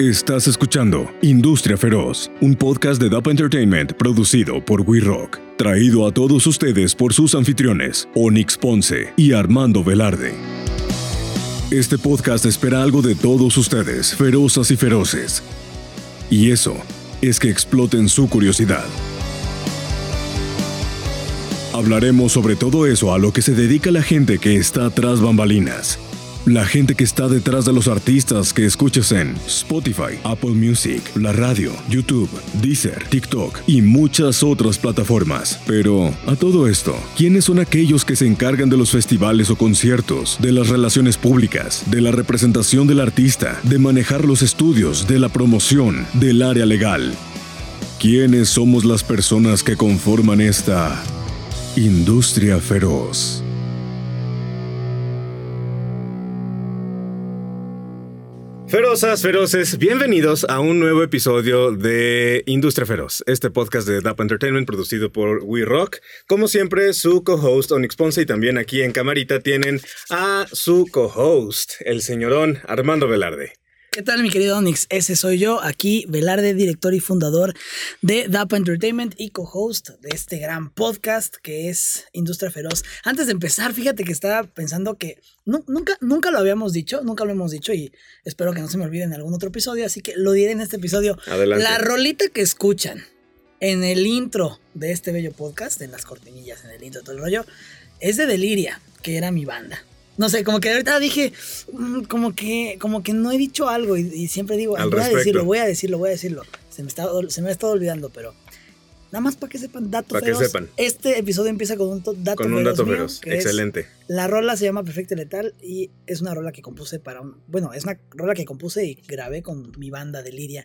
Estás escuchando Industria Feroz, un podcast de DAP Entertainment producido por We Rock, traído a todos ustedes por sus anfitriones, Onyx Ponce y Armando Velarde. Este podcast espera algo de todos ustedes, ferozas y feroces. Y eso es que exploten su curiosidad. Hablaremos sobre todo eso a lo que se dedica la gente que está tras bambalinas la gente que está detrás de los artistas que escuchas en Spotify, Apple Music, la radio, YouTube, Deezer, TikTok y muchas otras plataformas. Pero, a todo esto, ¿quiénes son aquellos que se encargan de los festivales o conciertos, de las relaciones públicas, de la representación del artista, de manejar los estudios, de la promoción, del área legal? ¿Quiénes somos las personas que conforman esta industria feroz? Ferozas, feroces, bienvenidos a un nuevo episodio de Industria Feroz, este podcast de DAP Entertainment producido por We Rock. Como siempre, su co-host Onyx Ponce y también aquí en camarita tienen a su co-host, el señorón Armando Velarde. ¿Qué tal, mi querido Onyx? Ese soy yo, aquí Velarde, director y fundador de DAP Entertainment y co-host de este gran podcast que es Industria Feroz. Antes de empezar, fíjate que estaba pensando que nunca, nunca lo habíamos dicho, nunca lo hemos dicho y espero que no se me olvide en algún otro episodio, así que lo diré en este episodio. Adelante. La rolita que escuchan en el intro de este bello podcast, en las cortinillas, en el intro, todo el rollo, es de Deliria, que era mi banda. No sé, como que ahorita dije, mm, como que, como que no he dicho algo y, siempre digo, voy a decirlo, voy a decirlo, voy a decirlo. Se me, está, se me ha estado olvidando, pero nada más para que sepan datos Para que sepan. Este episodio empieza con un dato Con un dato feroz, excelente. La rola se llama Perfecto Letal y es una rola que compuse para un, bueno, es una rola que compuse y grabé con mi banda de Liria.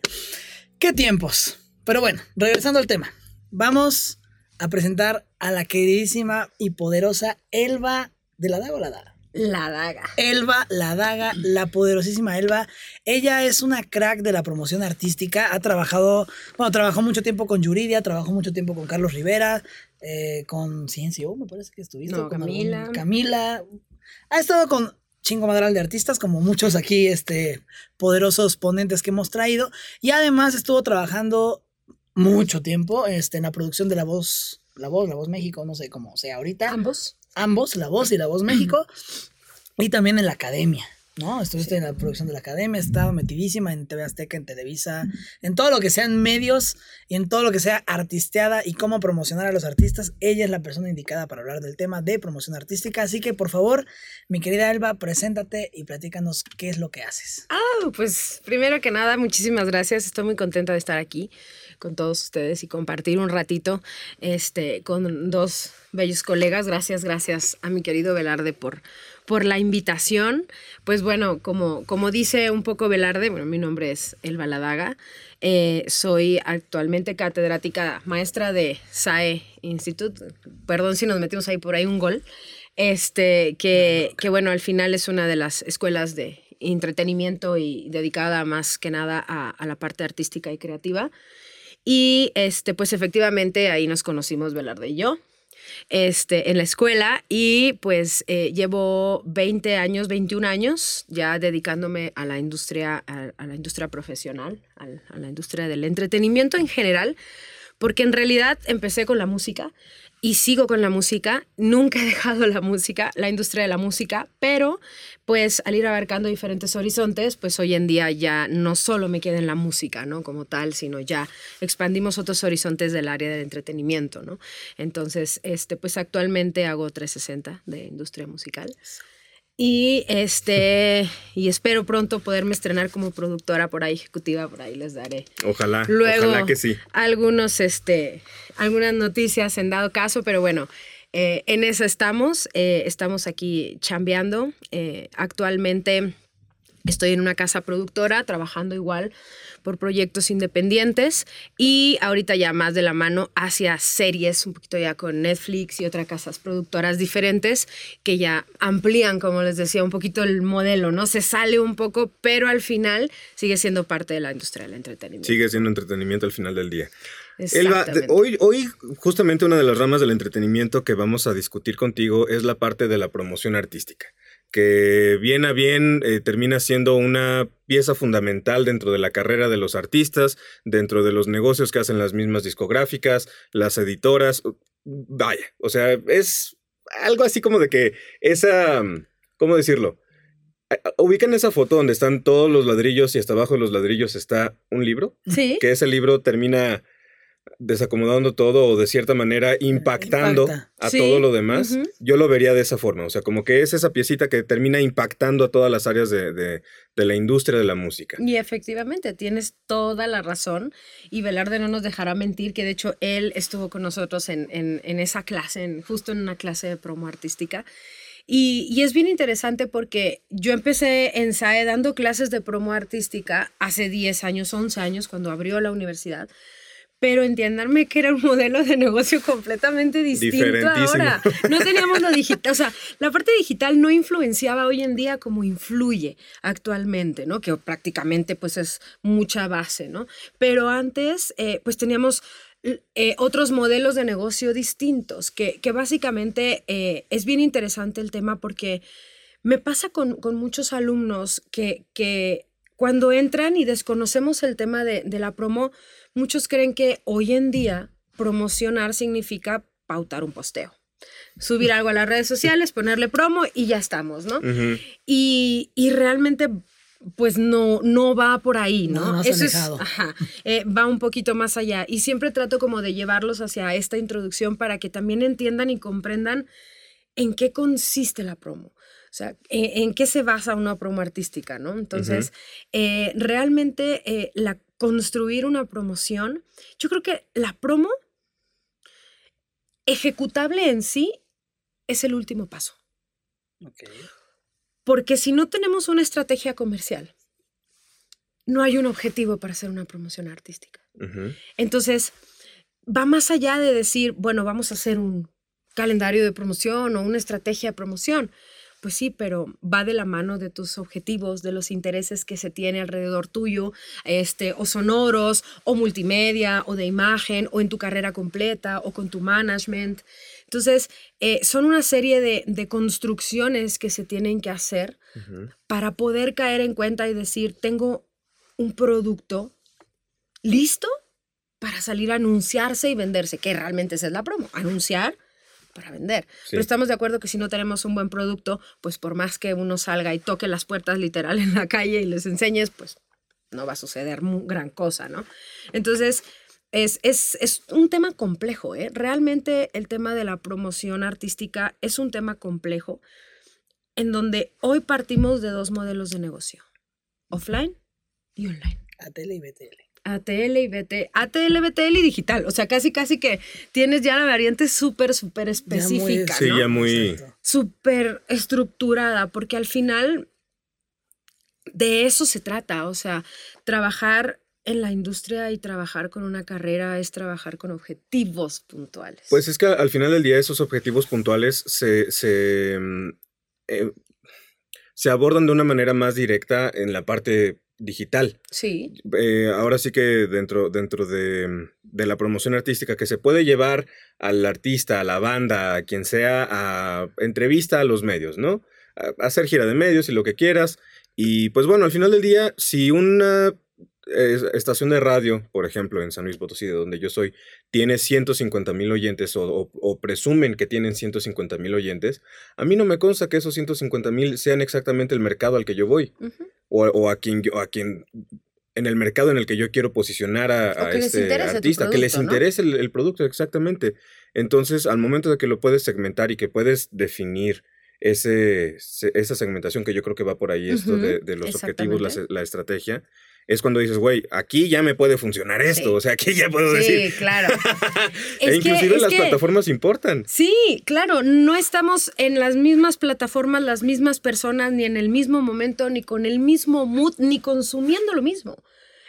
¿Qué tiempos? Pero bueno, regresando al tema. Vamos a presentar a la queridísima y poderosa Elba de la Daga o la Daga. La Daga. Elba, la Daga, la poderosísima Elba. Ella es una crack de la promoción artística. Ha trabajado, bueno, trabajó mucho tiempo con Yuridia, trabajó mucho tiempo con Carlos Rivera, eh, con Ciencio, me parece que estuviste. con Camila. Camila. Ha estado con chingo madral de artistas, como muchos aquí, este, poderosos ponentes que hemos traído. Y además estuvo trabajando mucho tiempo este, en la producción de La Voz, La Voz, La Voz México, no sé cómo sea ahorita. Ambos ambos, La Voz y La Voz México, y también en la academia. ¿no? Estuviste en la producción de la academia, estaba metidísima en TV Azteca, en Televisa, en todo lo que sean medios y en todo lo que sea artisteada y cómo promocionar a los artistas. Ella es la persona indicada para hablar del tema de promoción artística. Así que, por favor, mi querida Elba, preséntate y platícanos qué es lo que haces. Ah, pues primero que nada, muchísimas gracias. Estoy muy contenta de estar aquí con todos ustedes y compartir un ratito este, con dos bellos colegas. Gracias, gracias a mi querido Velarde por, por la invitación. Pues bueno, como, como dice un poco Velarde, bueno, mi nombre es Elba Ladaga. Eh, soy actualmente catedrática maestra de SAE Institute. Perdón si nos metimos ahí por ahí un gol. Este, que, que bueno, al final es una de las escuelas de entretenimiento y dedicada más que nada a, a la parte artística y creativa. Y este, pues efectivamente ahí nos conocimos Velarde y yo. Este, en la escuela y pues eh, llevo 20 años, 21 años ya dedicándome a la industria, a, la industria profesional, a la industria del entretenimiento en general, porque en realidad empecé con la música y sigo con la música. Nunca he dejado la música, la industria de la música, pero pues al ir abarcando diferentes horizontes, pues hoy en día ya no solo me queda en la música, ¿no? Como tal, sino ya expandimos otros horizontes del área del entretenimiento, ¿no? Entonces, este, pues actualmente hago 360 de industria musical. Y este y espero pronto poderme estrenar como productora por ahí ejecutiva, por ahí les daré. Ojalá, Luego, ojalá que sí. Algunos este algunas noticias en dado caso, pero bueno, eh, en eso estamos, eh, estamos aquí chambeando. Eh, actualmente estoy en una casa productora trabajando igual por proyectos independientes y ahorita ya más de la mano hacia series, un poquito ya con Netflix y otras casas productoras diferentes que ya amplían, como les decía, un poquito el modelo, ¿no? Se sale un poco, pero al final sigue siendo parte de la industria del entretenimiento. Sigue siendo entretenimiento al final del día. Elba, hoy, hoy justamente una de las ramas del entretenimiento que vamos a discutir contigo es la parte de la promoción artística que bien a bien eh, termina siendo una pieza fundamental dentro de la carrera de los artistas, dentro de los negocios que hacen las mismas discográficas, las editoras. Vaya, o sea, es algo así como de que esa, ¿cómo decirlo? Ubican esa foto donde están todos los ladrillos y hasta abajo de los ladrillos está un libro. Sí. Que ese libro termina desacomodando todo o de cierta manera impactando Impacta. a Sí, todo lo demás, ujú. yo lo vería de esa forma. O sea, como que es esa piecita que termina impactando a todas las áreas de, de- de la industria de la música. Y efectivamente, tienes toda la razón. Y Velarde no nos dejará mentir, que de hecho él estuvo con nosotros en, en- en esa clase, en- justo en una clase de promo artística. Y, y es bien interesante porque yo empecé en SAE dando clases de promo artística hace 10 años, 11 años, cuando abrió la universidad. Pero entiéndanme que era un modelo de negocio completamente distinto ahora. No teníamos lo digital, o sea, la parte digital no influenciaba hoy en día como influye actualmente, ¿no? Que prácticamente pues es mucha base, ¿no? Pero antes eh, pues teníamos eh, otros modelos de negocio distintos, que, que básicamente eh, es bien interesante el tema porque me pasa con, con muchos alumnos que, que cuando entran y desconocemos el tema de, de la promo, muchos creen que hoy en día promocionar significa pautar un posteo. Subir algo a las redes sociales, ponerle promo y ya estamos, ¿no? Y, y realmente, pues no, no va por ahí, ¿no? No, más Eso es, alejado. ajá, eh, va un poquito más allá. Y siempre trato como de llevarlos hacia esta introducción para que también entiendan y comprendan en qué consiste la promo. O sea, en, en qué se basa una promo artística, ¿no? Entonces, eh, realmente eh, la, construir una promoción, yo creo que la promo ejecutable en sí es el último paso. Ok. Porque si no tenemos una estrategia comercial, no hay un objetivo para hacer una promoción artística. Entonces, va más allá de decir, bueno, vamos a hacer un calendario de promoción o una estrategia de promoción. Pues sí, pero va de la mano de tus objetivos, de los intereses que se tiene alrededor tuyo, este, o sonoros, o multimedia, o de imagen, o en tu carrera completa, o con tu management. Entonces, eh, son una serie de, de construcciones que se tienen que hacer para poder caer en cuenta y decir, tengo un producto listo para salir a anunciarse y venderse, que realmente esa es la promo, anunciar para vender. Sí. Pero estamos de acuerdo que si no tenemos un buen producto, pues por más que uno salga y toque las puertas literal en la calle y les enseñes, pues no va a suceder gran cosa, ¿no? Entonces, es, es, es un tema complejo, ¿eh? Realmente el tema de la promoción artística es un tema complejo en donde hoy partimos de dos modelos de negocio, offline y online. ATL y BTL. ATL y BT, ATL, BTL y digital. O sea, casi, casi que tienes ya la variante súper, súper específica, Sí, ¿no? ya muy- súper estructurada, porque al final de eso se trata, o sea, trabajar en la industria y trabajar con una carrera es trabajar con objetivos puntuales. Pues es que al final del día esos objetivos puntuales se, se, mm, eh, se abordan de una manera más directa en la parte digital. sí, Eh, ahora sí que dentro, dentro de, mm, de la promoción artística que se puede llevar al artista, a la banda, a quien sea, a entrevista a los medios, ¿no? A, a hacer gira de medios y lo que quieras. Y pues bueno, al final del día, si una estación de radio, por ejemplo, en San Luis Potosí, de donde yo soy, tiene 150 mil oyentes o, o- o presumen que tienen 150 mil oyentes, a mí no me consta que esos 150 mil sean exactamente el mercado al que yo voy o, o a quien yo- a quien en el mercado en el que yo quiero posicionar a, a este artista, que les interese el, el producto, exactamente. Entonces, al momento de que lo puedes segmentar y que puedes definir ese, se- esa segmentación, que yo creo que va por ahí esto de, de los objetivos, la estrategia, es cuando dices, güey, aquí ya me puede funcionar esto, Sí. o sea, aquí ya puedo decir. sí, claro. e Es que- inclusive es las que- plataformas importan. Sí, claro, no estamos en las mismas plataformas, las mismas personas, ni en el mismo momento, ni con el mismo mood, ni consumiendo lo mismo.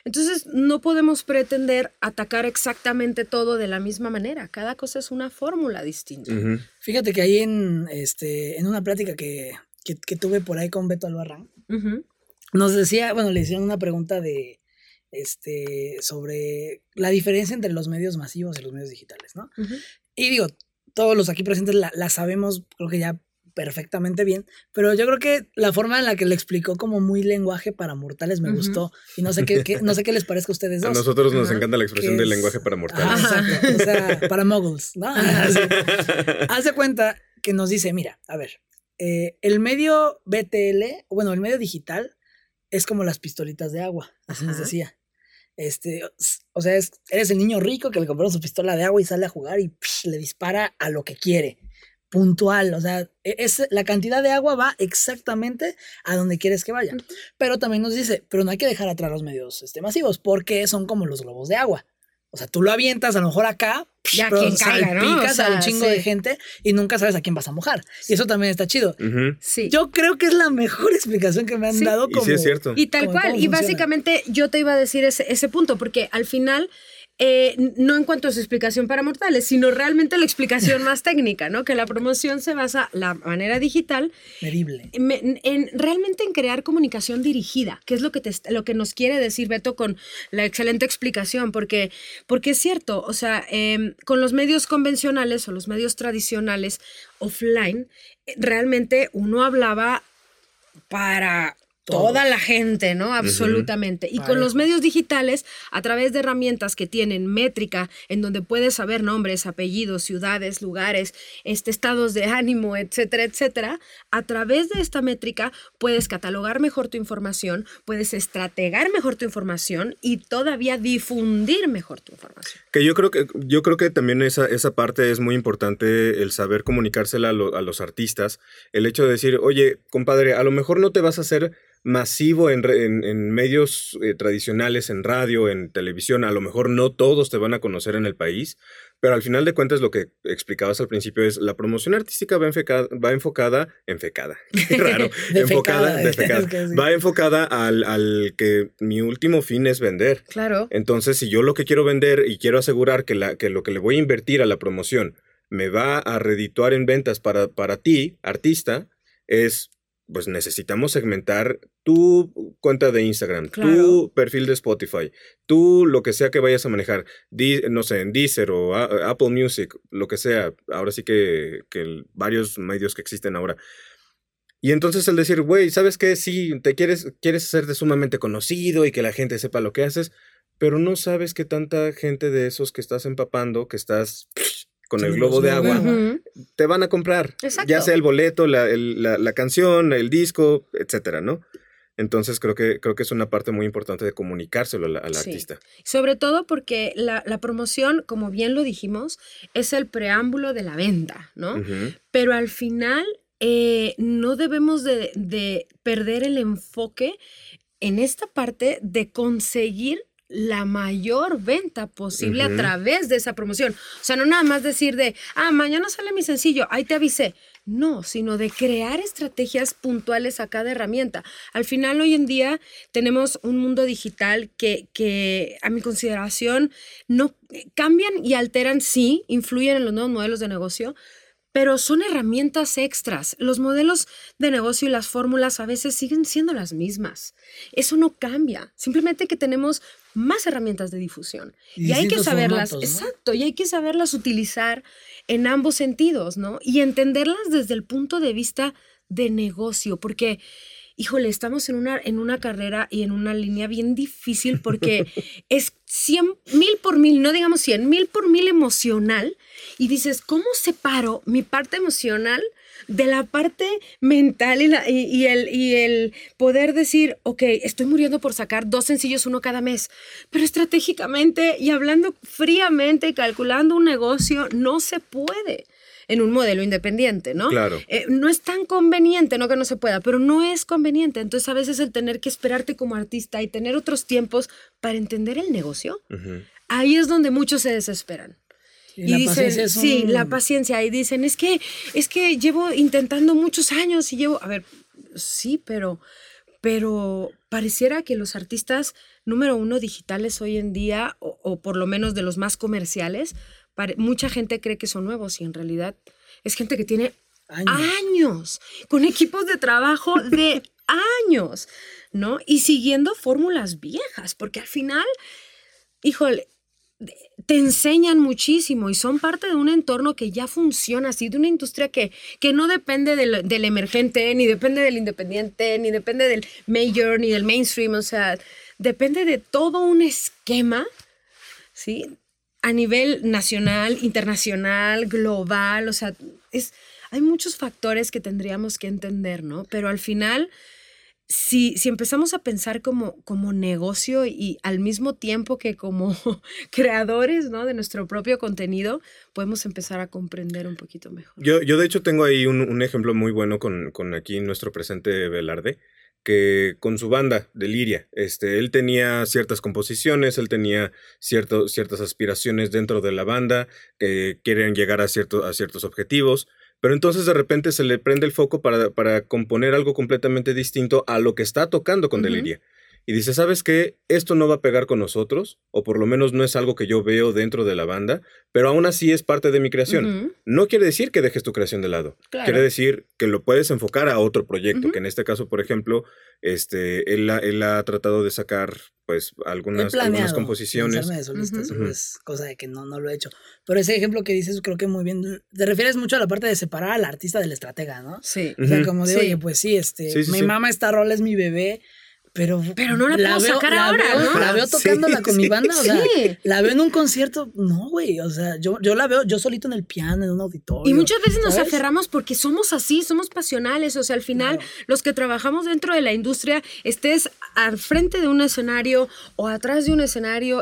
Entonces, no podemos pretender atacar exactamente todo de la misma manera. Cada cosa es una fórmula distinta. Fíjate que ahí en, este, en una plática que, que, que tuve por ahí con Beto Albarrán, nos decía, bueno, le hicieron una pregunta de, este, sobre la diferencia entre los medios masivos y los medios digitales, ¿no? Y digo, todos los aquí presentes la, la sabemos, creo que ya perfectamente bien, pero yo creo que la forma en la que le explicó como muy lenguaje para mortales me gustó y no sé qué, qué- no sé qué les parezca a ustedes A dos. nosotros nos encanta la expresión del lenguaje para mortales. exacto, o sea, para muggles, ¿no? Así. De cuenta que nos dice, mira, a ver, eh, el medio BTL, bueno, el medio digital es como las pistolitas de agua, así nos Ajá. decía. Este, o sea, es- eres el niño rico que le compró su pistola de agua y sale a jugar y psh, le dispara a lo que quiere. Puntual, o sea, e- es, la cantidad de agua va exactamente a donde quieres que vaya. Pero también nos dice, pero no hay que dejar atrás los medios este, masivos, porque son como los globos de agua. O sea, tú lo avientas a lo mejor acá, Ya pero quien caiga, ¿no? O a un chingo sí. de gente y nunca sabes a quién vas a mojar. Y eso también está chido. Sí. Yo creo que es la mejor explicación que me han Sí. dado Y como... sí es cierto. Y tal cual. Y funciona. básicamente yo te iba a decir ese, ese punto, porque al final, eh, no en cuanto a su explicación para mortales, sino realmente la explicación más técnica, ¿no? Que la promoción se basa, la manera digital, Medible. en, en- realmente en crear comunicación dirigida, que es lo que, te, lo que nos quiere decir Beto con la excelente explicación, porque, porque es cierto, o sea, em, con los medios convencionales o los medios tradicionales offline, eh, realmente uno hablaba para Toda la gente, ¿no? Absolutamente. Y con los medios digitales, a través de herramientas que tienen métrica, en donde puedes saber nombres, apellidos, ciudades, lugares, este, estados de ánimo, etcétera, etcétera, a través de esta métrica puedes catalogar mejor tu información, puedes estrategar mejor tu información y todavía difundir mejor tu información. Que yo creo que, yo creo que también esa, esa parte es muy importante, el saber comunicársela a, lo- a los artistas. El hecho de decir, oye, compadre, a lo mejor no te vas a hacer masivo en, re- en- en medios eh, tradicionales, en radio, en televisión, a lo mejor no todos te van a conocer en el país, pero al final de cuentas lo que explicabas al principio es la promoción artística va enfocada, va enfocada, qué raro, enfocada, defecada, va enfocada al, al que mi último fin es vender. Claro. Entonces, si yo lo que quiero vender y quiero asegurar que, la, que lo que le voy a invertir a la promoción me va a redituar en ventas para, para ti, artista, es, pues necesitamos segmentar tu cuenta de Instagram, Claro. tu perfil de Spotify, tú lo que sea que vayas a manejar, Di- no sé, en Deezer o a- Apple Music, lo que sea, ahora sí que, que varios medios que existen ahora. Y entonces el decir, güey, ¿sabes qué? Sí, te quieres, quieres hacerte sumamente conocido y que la gente sepa lo que haces, pero no sabes que tanta gente de esos que estás empapando, que estás con Sí, el globo de agua, te van a comprar. Exacto. Ya sea el boleto, la, el- la- la canción, el disco, etcétera, ¿no? Entonces creo que, creo que es una parte muy importante de comunicárselo al, Sí. artista. Sobre todo porque la, la promoción, como bien lo dijimos, es el preámbulo de la venta, ¿no? Pero al final eh, no debemos de, de perder el enfoque en esta parte de conseguir la mayor venta posible a través de esa promoción. O sea, no nada más decir de, ah, mañana sale mi sencillo, ahí te avisé. No, sino de crear estrategias puntuales a cada herramienta. Al final, hoy en día tenemos un mundo digital que, que a mi consideración, no cambian y alteran, sí, influyen en los nuevos modelos de negocio, pero son herramientas extras. Los modelos de negocio y las fórmulas a veces siguen siendo las mismas. Eso no cambia. Simplemente que tenemos más herramientas de difusión. Y Y, hay que saberlas, formatos, ¿no? exacto, y hay que saberlas utilizar en ambos sentidos, ¿no? Y entenderlas desde el punto de vista de negocio, porque, híjole, estamos en una, en una carrera y en una línea bien difícil porque es 100 mil por mil, no digamos 100 mil por mil emocional. Y dices, ¿cómo separo mi parte emocional de la parte mental y, la- y- y el, y el poder decir, ok, estoy muriendo por sacar dos sencillos, uno cada mes, pero estratégicamente y hablando fríamente y calculando un negocio, no se puede en un modelo independiente, ¿no? Claro. Eh, no es tan conveniente, no que no se pueda, pero no es conveniente. Entonces a veces el tener que esperarte como artista y tener otros tiempos para entender el negocio, ahí es donde muchos se desesperan. Y la dicen, paciencia es sí, la paciencia. Y dicen, es que, es que llevo intentando muchos años y llevo, a ver, sí, pero, pero pareciera que los artistas número uno digitales hoy en día, o, o por lo menos de los más comerciales, mucha gente cree que son nuevos y en realidad es gente que tiene Años. años, con equipos de trabajo de años, ¿no? Y siguiendo fórmulas viejas, porque al final, híjole, te enseñan muchísimo y son parte de un entorno que ya funciona así, de una industria que, que no depende del, del, emergente, ni depende del independiente, ni depende del major, ni del mainstream, o sea, depende de todo un esquema, ¿sí? A nivel nacional, internacional, global, o sea, es, hay muchos factores que tendríamos que entender, ¿no? Pero al final si, si empezamos a pensar como, como negocio y al mismo tiempo que como creadores ¿no? de nuestro propio contenido, podemos empezar a comprender un poquito mejor. Yo, yo de hecho tengo ahí un, ejemplo muy bueno con, con, aquí nuestro presente Velarde, que con su banda de Liria, este, él tenía ciertas composiciones, él tenía cierto, ciertas aspiraciones dentro de la banda, que quieren llegar a, cierto, a ciertos objetivos, pero entonces de repente se le prende el foco para, para componer algo completamente distinto a lo que está tocando con Deliria. Y dice, ¿sabes qué? Esto no va a pegar con nosotros, o por lo menos no es algo que yo veo dentro de la banda, pero aún así es parte de mi creación. No quiere decir que dejes tu creación de lado. Quiere decir que lo puedes enfocar a otro proyecto, que en este caso, por ejemplo, este, él, él ha tratado de sacar pues algunas, algunas composiciones. De solista, es cosa de que no, no lo he hecho. Pero ese ejemplo que dices, creo que muy bien. Te refieres mucho a la parte de separar al artista del estratega, ¿no? Sí. O sea, como de, oye, pues sí, este, mi mamá esta rol es mi bebé pero, pero no la, puedo veo, sacar ahora, ¿no? La veo tocándola con mi banda, o sea, la veo en un concierto, no, güey, o sea, yo, yo la veo yo solito en el piano, en un auditorio. Y muchas veces nos aferramos porque somos así, somos pasionales, o sea, al final los que trabajamos dentro de la industria, estés al frente de un escenario o atrás de un escenario,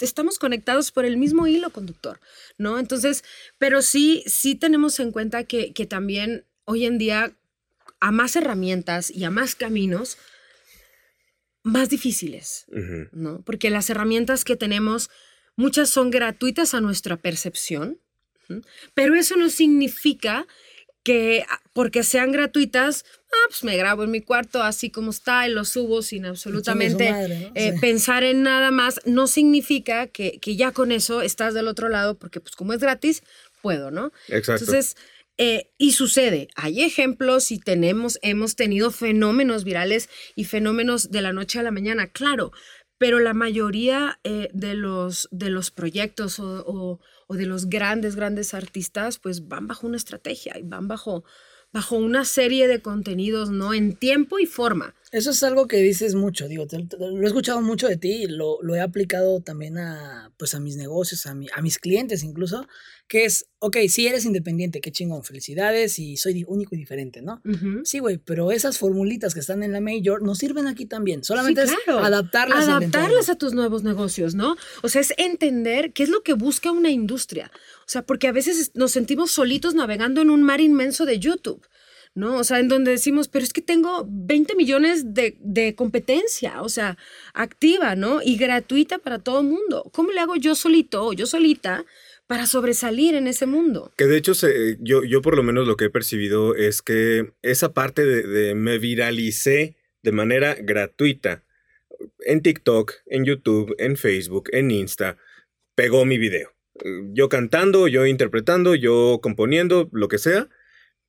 estamos conectados por el mismo hilo conductor, ¿no? Entonces, pero sí, sí tenemos en cuenta que, que también hoy en día a más herramientas y a más caminos, más difíciles, ¿no? Porque las herramientas que tenemos, muchas son gratuitas a nuestra percepción, pero eso no significa que ah, porque sean gratuitas, ah, pues me grabo en mi cuarto así como está y lo subo sin absolutamente eh, pensar en nada más, no significa que, que, ya con eso estás del otro lado, porque pues como es gratis, puedo, ¿no? Exacto. Entonces, eh, y sucede, hay ejemplos y tenemos, hemos tenido fenómenos virales y fenómenos de la noche a la mañana, claro, pero la mayoría eh, de, los, de los proyectos o, o, de los grandes, grandes artistas, pues van bajo una estrategia y van bajo, bajo una serie de contenidos, ¿no? En tiempo y forma. Eso es algo que dices mucho, digo, lo he escuchado mucho de ti y lo, lo, he aplicado también a, pues a mis negocios, a, mi, a mis clientes incluso, que es, ok, si eres independiente, qué chingón, felicidades y soy único y diferente, ¿no? Sí, güey, pero esas formulitas que están en la Major no sirven aquí también, solamente es adaptarlas. Adaptarlas a tus nuevos negocios, ¿no? O sea, es entender qué es lo que busca una industria. O sea, porque a veces nos sentimos solitos navegando en un mar inmenso de YouTube. ¿no? O sea, en donde decimos, pero es que tengo 20 millones de, de, competencia, o sea, activa, ¿no? Y gratuita para todo el mundo. ¿Cómo le hago yo solito o yo solita para sobresalir en ese mundo? Que de hecho, yo, yo por lo menos lo que he percibido es que esa parte de, de me viralicé de manera gratuita en TikTok, en YouTube, en Facebook, en Insta, pegó mi video. Yo cantando, yo interpretando, yo componiendo, lo que sea.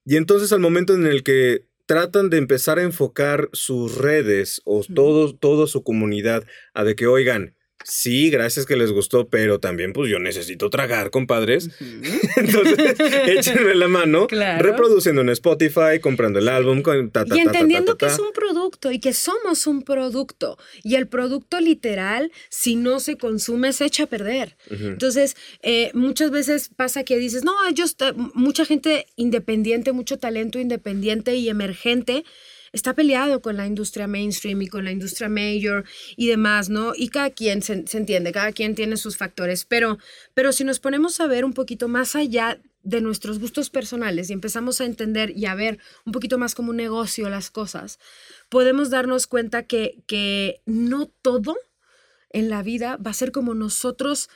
Y entonces al momento en el que tratan de empezar a enfocar sus redes o todo, toda su comunidad a de que, oigan, Sí, gracias que les gustó, pero también pues yo necesito tragar, compadres. Entonces, échenme la mano reproduciendo en Spotify, comprando el álbum, y entendiendo que es un producto y que somos un producto. Y el producto literal, si no se consume, se echa a perder. Entonces, eh, muchas veces pasa que dices, no, yo, mucha gente independiente, mucho talento independiente y emergente está peleado con la industria mainstream y con la industria major y demás, ¿no? Y cada quien se, entiende, cada quien tiene sus factores, pero, pero si nos ponemos a ver un poquito más allá de nuestros gustos personales y empezamos a entender y a ver un poquito más como un negocio las cosas, podemos darnos cuenta que, que no todo en la vida va a ser como nosotros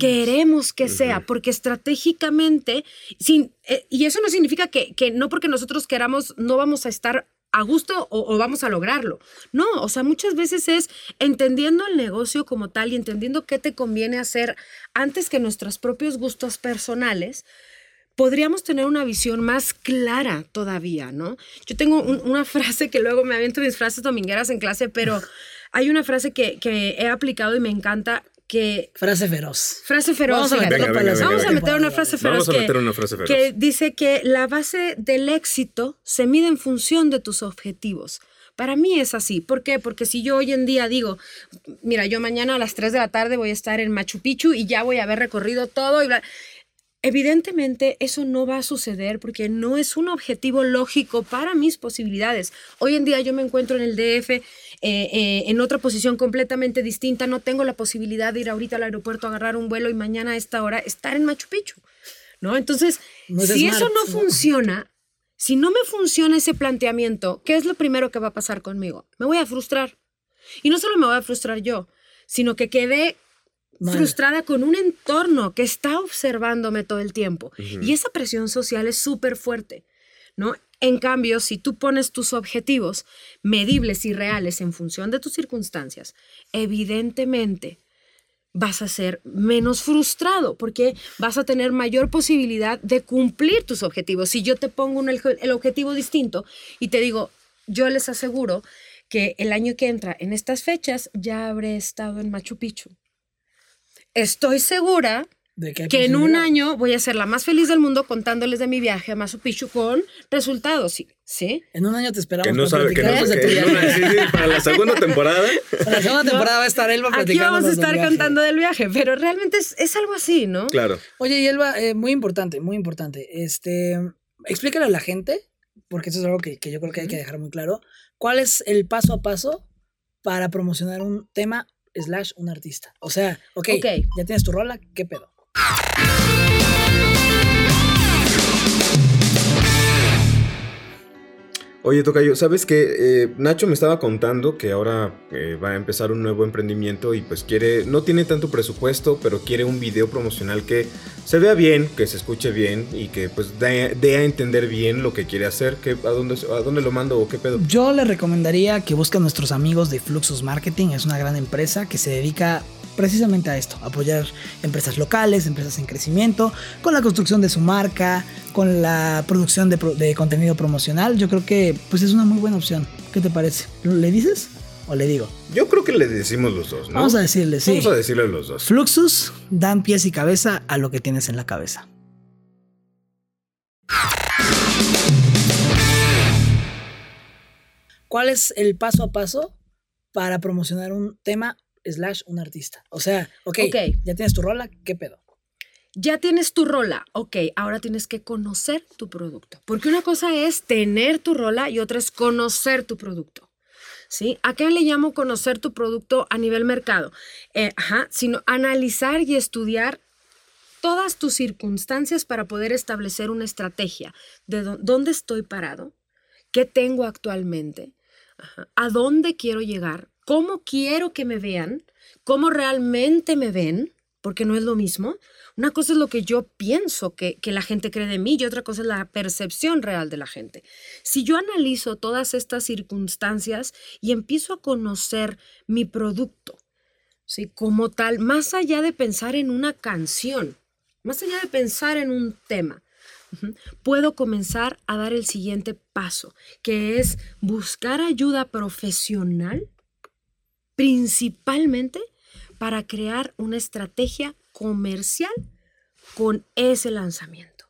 queremos, que sea, porque estratégicamente, sin, eh, y eso no significa que, que, no porque nosotros queramos, no vamos a estar a gusto o, vamos a lograrlo. No, o sea, muchas veces es entendiendo el negocio como tal y entendiendo qué te conviene hacer antes que nuestros propios gustos personales, podríamos tener una visión más clara todavía, ¿no? Yo tengo una frase que luego me aviento mis frases domingueras en clase, pero hay una frase que, que he aplicado y me encanta que... Frase feroz. Frase feroz. Vamos a Venga, venga, Vamos meter una frase feroz Vamos a que, meter una frase feroz. que dice que la base del éxito se mide en función de tus objetivos. Para mí es así. ¿Por qué? Porque si yo hoy en día digo, mira, yo mañana a las 3 de la tarde voy a estar en Machu Picchu y ya voy a haber recorrido todo y bla- Evidentemente eso no va a suceder porque no es un objetivo lógico para mis posibilidades. Hoy en día yo me encuentro en el DF eh, eh, en otra posición completamente distinta, no tengo la posibilidad de ir ahorita al aeropuerto, agarrar un vuelo y mañana a esta hora estar en Machu Picchu. ¿No? Entonces, No es si smart, eso no ¿no? funciona, si no me funciona ese planteamiento, ¿qué es lo primero que va a pasar conmigo? Me voy a frustrar. Y no solo me voy a frustrar yo, sino que quedé Mal. frustrada con un entorno que está observándome todo el tiempo. Y esa presión social es súper fuerte, ¿no? En cambio, si tú pones tus objetivos medibles y reales en función de tus circunstancias, evidentemente vas a ser menos frustrado porque vas a tener mayor posibilidad de cumplir tus objetivos. Si yo te pongo un, el objetivo distinto y te digo, yo les aseguro que el año que entra en estas fechas ya habré estado en Machu Picchu. Estoy segura De que, en un año voy a ser la más feliz del mundo contándoles de mi viaje a Machu Picchu con resultados, ¿sí? ¿Sí? En un año te esperamos Que no para sabe, que no que una- sí, sí, para la segunda temporada. Para la segunda temporada va a estar Elba Aquí platicándonos vamos a estar viaje. contando del viaje, pero realmente es, es algo así, ¿no? Claro. Oye, y Elba, eh, muy importante, muy importante. Este, explícale a la gente, porque eso es algo que, que yo creo que hay que dejar muy claro. ¿Cuál es el paso a paso para promocionar un tema slash un artista? O sea, ok, Ok. ya tienes tu rola, ¿qué pedo? Oye, Tocayo, ¿sabes qué? Nacho me estaba contando que ahora eh, va a empezar un nuevo emprendimiento y pues quiere, no tiene tanto presupuesto, pero quiere un video promocional que se vea bien, que se escuche bien y que pues dé, dé a entender bien lo que quiere hacer, que, a, dónde, a dónde lo mando o qué pedo. Yo le recomendaría que busquen a nuestros amigos de Fluxus Marketing. Es una gran empresa que se dedica precisamente a esto, apoyar empresas locales, empresas en crecimiento, con la construcción de su marca, con la producción de, pro- de contenido promocional. Yo creo que pues es una muy buena opción. ¿Qué te parece? ¿Le dices o le digo? Yo creo que le decimos los dos, ¿no? Vamos a decirle, sí. Vamos a decirle los dos. Fluxus dan pies y cabeza a lo que tienes en la cabeza. ¿Cuál es el paso a paso para promocionar un tema slash un artista? O sea, ok, Ok. ya tienes tu rola, ¿qué pedo? Ya tienes tu rola, ok, ahora tienes que conocer tu producto. Porque una cosa es tener tu rola y otra es conocer tu producto. ¿Sí? ¿A qué le llamo conocer tu producto a nivel mercado? Eh, ajá, sino analizar y estudiar todas tus circunstancias para poder establecer una estrategia de dó- dónde estoy parado, qué tengo actualmente, Ajá, a dónde quiero llegar, cómo quiero que me vean, cómo realmente me ven, porque no es lo mismo. Una cosa es lo que yo pienso que, que la gente cree de mí y otra cosa es la percepción real de la gente. Si yo analizo todas estas circunstancias y empiezo a conocer mi producto, ¿sí? como tal, más allá de pensar en una canción, más allá de pensar en un tema, puedo comenzar a dar el siguiente paso, que es buscar ayuda profesional, principalmente para crear una estrategia comercial con ese lanzamiento.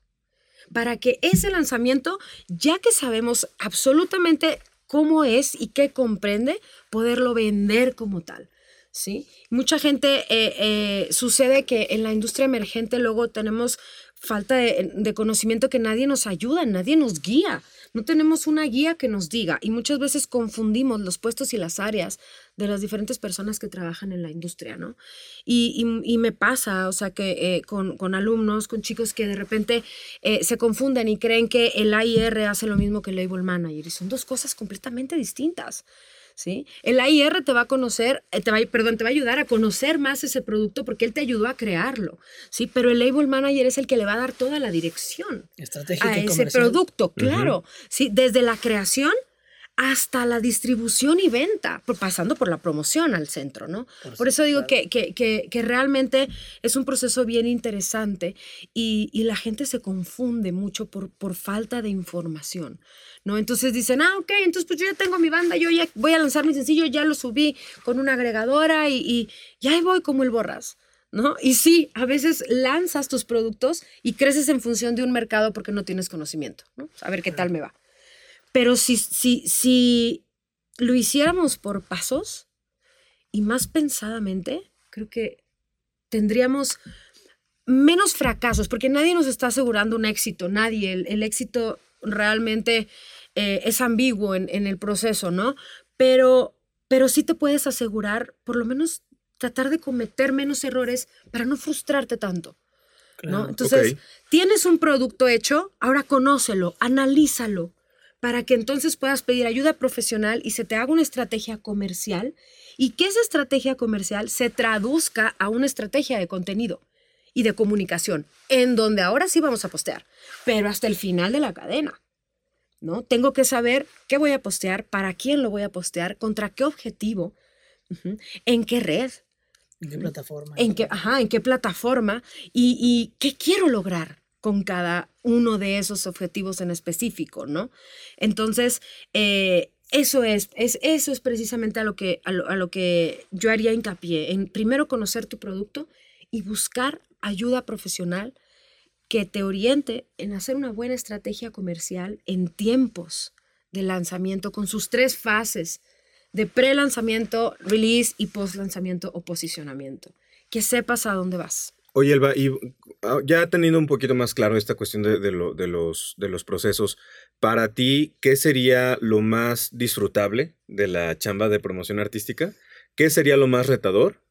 Para que ese lanzamiento, ya que sabemos absolutamente cómo es y qué comprende, poderlo vender como tal. ¿sí? Mucha gente, eh, eh, sucede que en la industria emergente luego tenemos falta de, de conocimiento que nadie nos ayuda, nadie nos guía. No tenemos una guía que nos diga y muchas veces confundimos los puestos y las áreas de las diferentes personas que trabajan en la industria, ¿no? Y, y- y me pasa, o sea, que eh, con, con alumnos, con chicos que de repente eh, se confunden y creen que el AIR hace lo mismo que el Label Manager y son dos cosas completamente distintas. ¿Sí? El AIR te va a conocer, eh, te va, a- perdón, te va a ayudar a conocer más ese producto porque él te ayudó a crearlo, ¿sí? Pero el Label Manager es el que le va a dar toda la dirección Estratégica a ese producto, claro. Sí, desde la creación hasta la distribución y venta, por, pasando por la promoción al centro, ¿no? Por, eso digo que, que, que, realmente es un proceso bien interesante y, y, la gente se confunde mucho por, por falta de información, ¿no? Entonces dicen, ah, ok, entonces pues yo ya tengo mi banda, yo ya voy a lanzar mi sencillo, ya lo subí con una agregadora y, y, y ahí voy como el borras. ¿No? Y sí, a veces lanzas tus productos y creces en función de un mercado porque no tienes conocimiento, ¿no? A ver qué tal me va. Pero si, si, si lo hiciéramos por pasos y más pensadamente, creo que tendríamos menos fracasos, porque nadie nos está asegurando un éxito, nadie. El, éxito realmente eh, es ambiguo en, en, el proceso, ¿no? Pero, pero sí te puedes asegurar, por lo menos, tratar de cometer menos errores para no frustrarte tanto. ¿no? Entonces, tienes un producto hecho, ahora conócelo, analízalo, para que entonces puedas pedir ayuda profesional y se te haga una estrategia comercial y que esa estrategia comercial se traduzca a una estrategia de contenido y de comunicación, en donde ahora sí vamos a postear, pero hasta el final de la cadena. ¿No? Tengo que saber qué voy a postear, para quién lo voy a postear, contra qué objetivo, en qué red, ¿En qué plataforma? En qué, ajá, en qué plataforma y, y, qué quiero lograr con cada uno de esos objetivos en específico, ¿no? Entonces, eh, eso es, es, eso es precisamente a lo, que, a lo, que yo haría hincapié, en primero conocer tu producto y buscar ayuda profesional que te oriente en hacer una buena estrategia comercial en tiempos de lanzamiento con sus tres fases de pre-lanzamiento, release y post-lanzamiento o posicionamiento. Que sepas a dónde vas. Oye, Elba, y ah, ya teniendo un poquito más claro esta cuestión de, lo, de, los, de los procesos, para ti, ¿qué sería lo más disfrutable de la chamba de promoción artística? ¿Qué sería lo más retador?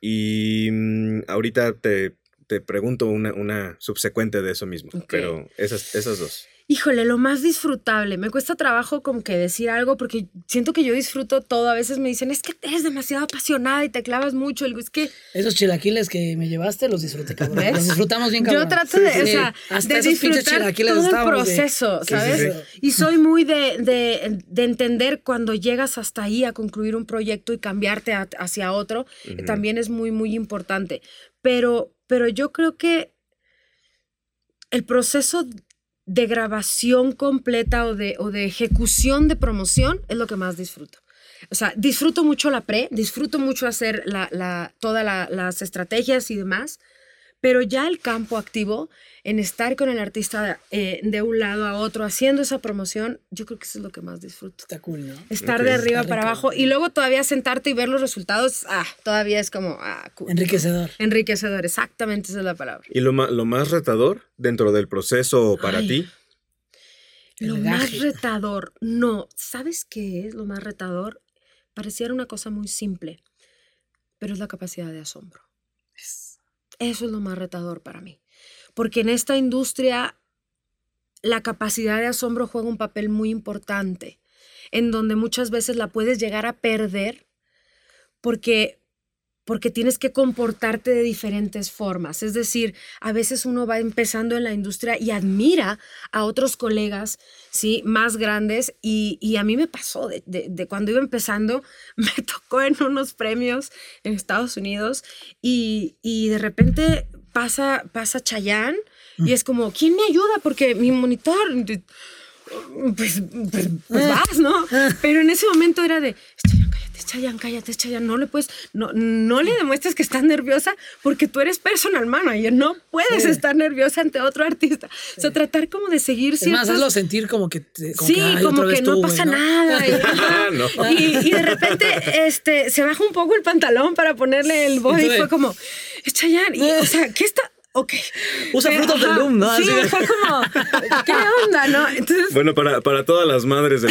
Y mm, ahorita te, te pregunto una, una, subsecuente de eso mismo, pero esas, esas dos híjole, lo más disfrutable. Me cuesta trabajo como que decir algo porque siento que yo disfruto todo. A veces me dicen, es que eres demasiado apasionada y te clavas mucho. Es que... Esos chilaquiles que me llevaste los disfruté, cabrón. Los disfrutamos bien, cabrón. Yo trato de, o sea, de disfrutar todo el proceso, ¿sabes? y soy muy de, de, de, entender cuando llegas hasta ahí a concluir un proyecto y cambiarte hacia otro. También es muy, muy importante. Pero, pero yo creo que el proceso de grabación completa o de, o de ejecución de promoción es lo que más disfruto. O sea, disfruto mucho la pre, disfruto mucho hacer la, la, todas las estrategias y demás, pero ya el campo activo, en estar con el artista eh, de un lado a otro, haciendo esa promoción, yo creo que eso es lo que más disfruto. Está cool, ¿no? Estar de arriba para abajo y luego todavía sentarte y ver los resultados, ah, todavía es como, ah, Enriquecedor. Enriquecedor, exactamente esa es la palabra. ¿Y lo, lo más retador dentro del proceso para ti? Lo más retador, no, ¿sabes qué es lo más retador? Pareciera una cosa muy simple, pero es la capacidad de asombro. Eso es lo más retador para mí. Porque en esta industria la capacidad de asombro juega un papel muy importante, en donde muchas veces la puedes llegar a perder porque porque tienes que comportarte de diferentes formas. Es decir, a veces uno va empezando en la industria y admira a otros colegas, ¿sí? Más grandes. Y, a mí me pasó, de, cuando iba empezando, me tocó en unos premios en Estados Unidos y, de repente pasa, pasa Chayanne y es como, ¿quién me ayuda? Porque mi monitor... Pues, pues, pues vas, ¿no? Pero en ese momento era de, Chayan, cállate, Chayan, no le puedes, no, no le demuestres que estás nerviosa porque tú eres personal manager, no puedes estar nerviosa ante otro artista. O sea, tratar como de seguir Es más, hazlo sentir como que... sí, como que no pasa nada. Y, de repente este, se baja un poco el pantalón para ponerle el body. fue como, Chayan, y, o sea, ¿qué está...? Ok. Usa frutos del Loom, ¿no? Sí, fue como, ¿qué onda, no? Bueno, para, para todas las madres de,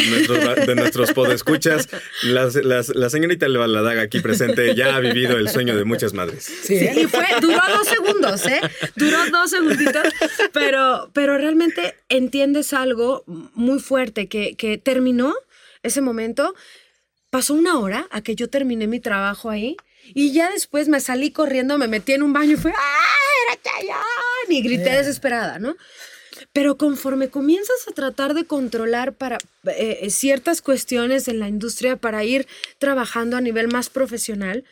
de nuestros podescuchas, las, las, la señorita Levalladaga aquí presente ya ha vivido el sueño de muchas madres. Sí, y fue, duró dos segundos, ¿eh? Duró dos segunditos, pero, pero realmente entiendes algo muy fuerte que, que terminó ese momento. Pasó una hora a que yo terminé mi trabajo ahí y ya después me salí corriendo, me metí en un baño y fue, ¡ah, era Chayanne! Y grité desesperada, ¿no? Pero conforme comienzas a tratar de controlar para eh, eh, ciertas cuestiones en la industria para ir trabajando a nivel más profesional,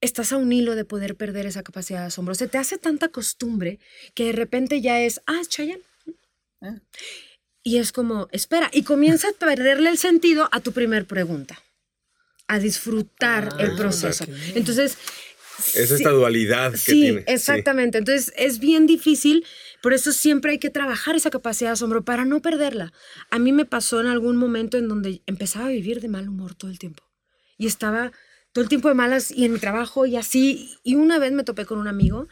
estás a un hilo de poder perder esa capacidad de asombro. Se te hace tanta costumbre que de repente ya es, ah, Chayanne. Ah. Y es como, espera, y comienza a perderle el sentido a tu primer pregunta, a disfrutar el Ah, proceso. Entonces, Es sí- esta dualidad que Sí, tiene. sí. exactamente. Entonces es bien difícil, por eso siempre hay que trabajar esa capacidad de asombro para no perderla. A mí me pasó en algún momento en donde empezaba a vivir de mal humor todo el tiempo. Y estaba todo el tiempo de malas y en mi trabajo y así. Y una vez me topé con un amigo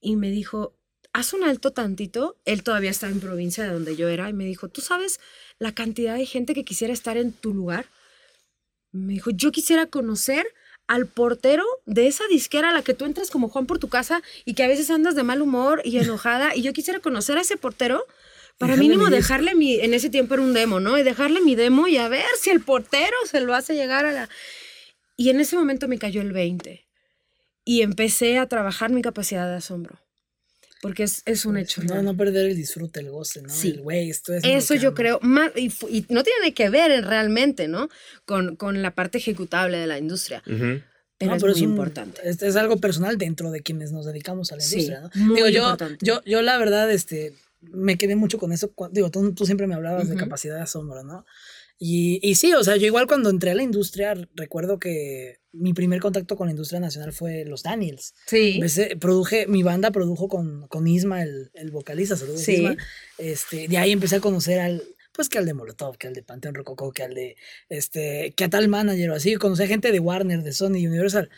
y me dijo, haz un alto tantito. Él todavía estaba en provincia de donde yo era y me dijo, ¿tú sabes la cantidad de gente que quisiera estar en tu lugar? Me dijo, yo quisiera conocer al portero de esa disquera a la que tú entras como Juan por tu casa y que a veces andas de mal humor y enojada y yo quisiera conocer a ese portero para mínimo dejarle mi, en ese tiempo era un demo, ¿no? Y dejarle mi demo y a ver si el portero se lo hace llegar a la... Y en ese momento me cayó el 20 y empecé a trabajar mi capacidad de asombro, porque es, es un hecho. No, real. no perder el disfrute, el goce, ¿no? Sí. El güey, esto es. Eso yo creo, más, y, y no tiene que ver en- realmente, ¿no? Con, con la parte ejecutable de la industria, Ujú. pero No, es muy un- importante. Es, es algo personal dentro de quienes nos dedicamos a la Sí, industria, ¿no? muy digo, yo, importante. yo, yo la verdad, este, me quedé mucho con eso. Digo, tú, tú siempre me hablabas de Ujú. capacidad de asombro, ¿no? Y, y sí, o sea, yo igual cuando entré a la industria, recuerdo que mi primer contacto con la industria nacional fue los Daniels. Sí. Produje, mi banda produjo con, con Isma, el, el vocalista, saludos Sí. Isma. Este, de ahí empecé a conocer al, pues que al de Molotov, que al de Panteón Rococó, que al de, este, que a tal manager o así, conocí a gente de Warner, de Sony, Universal.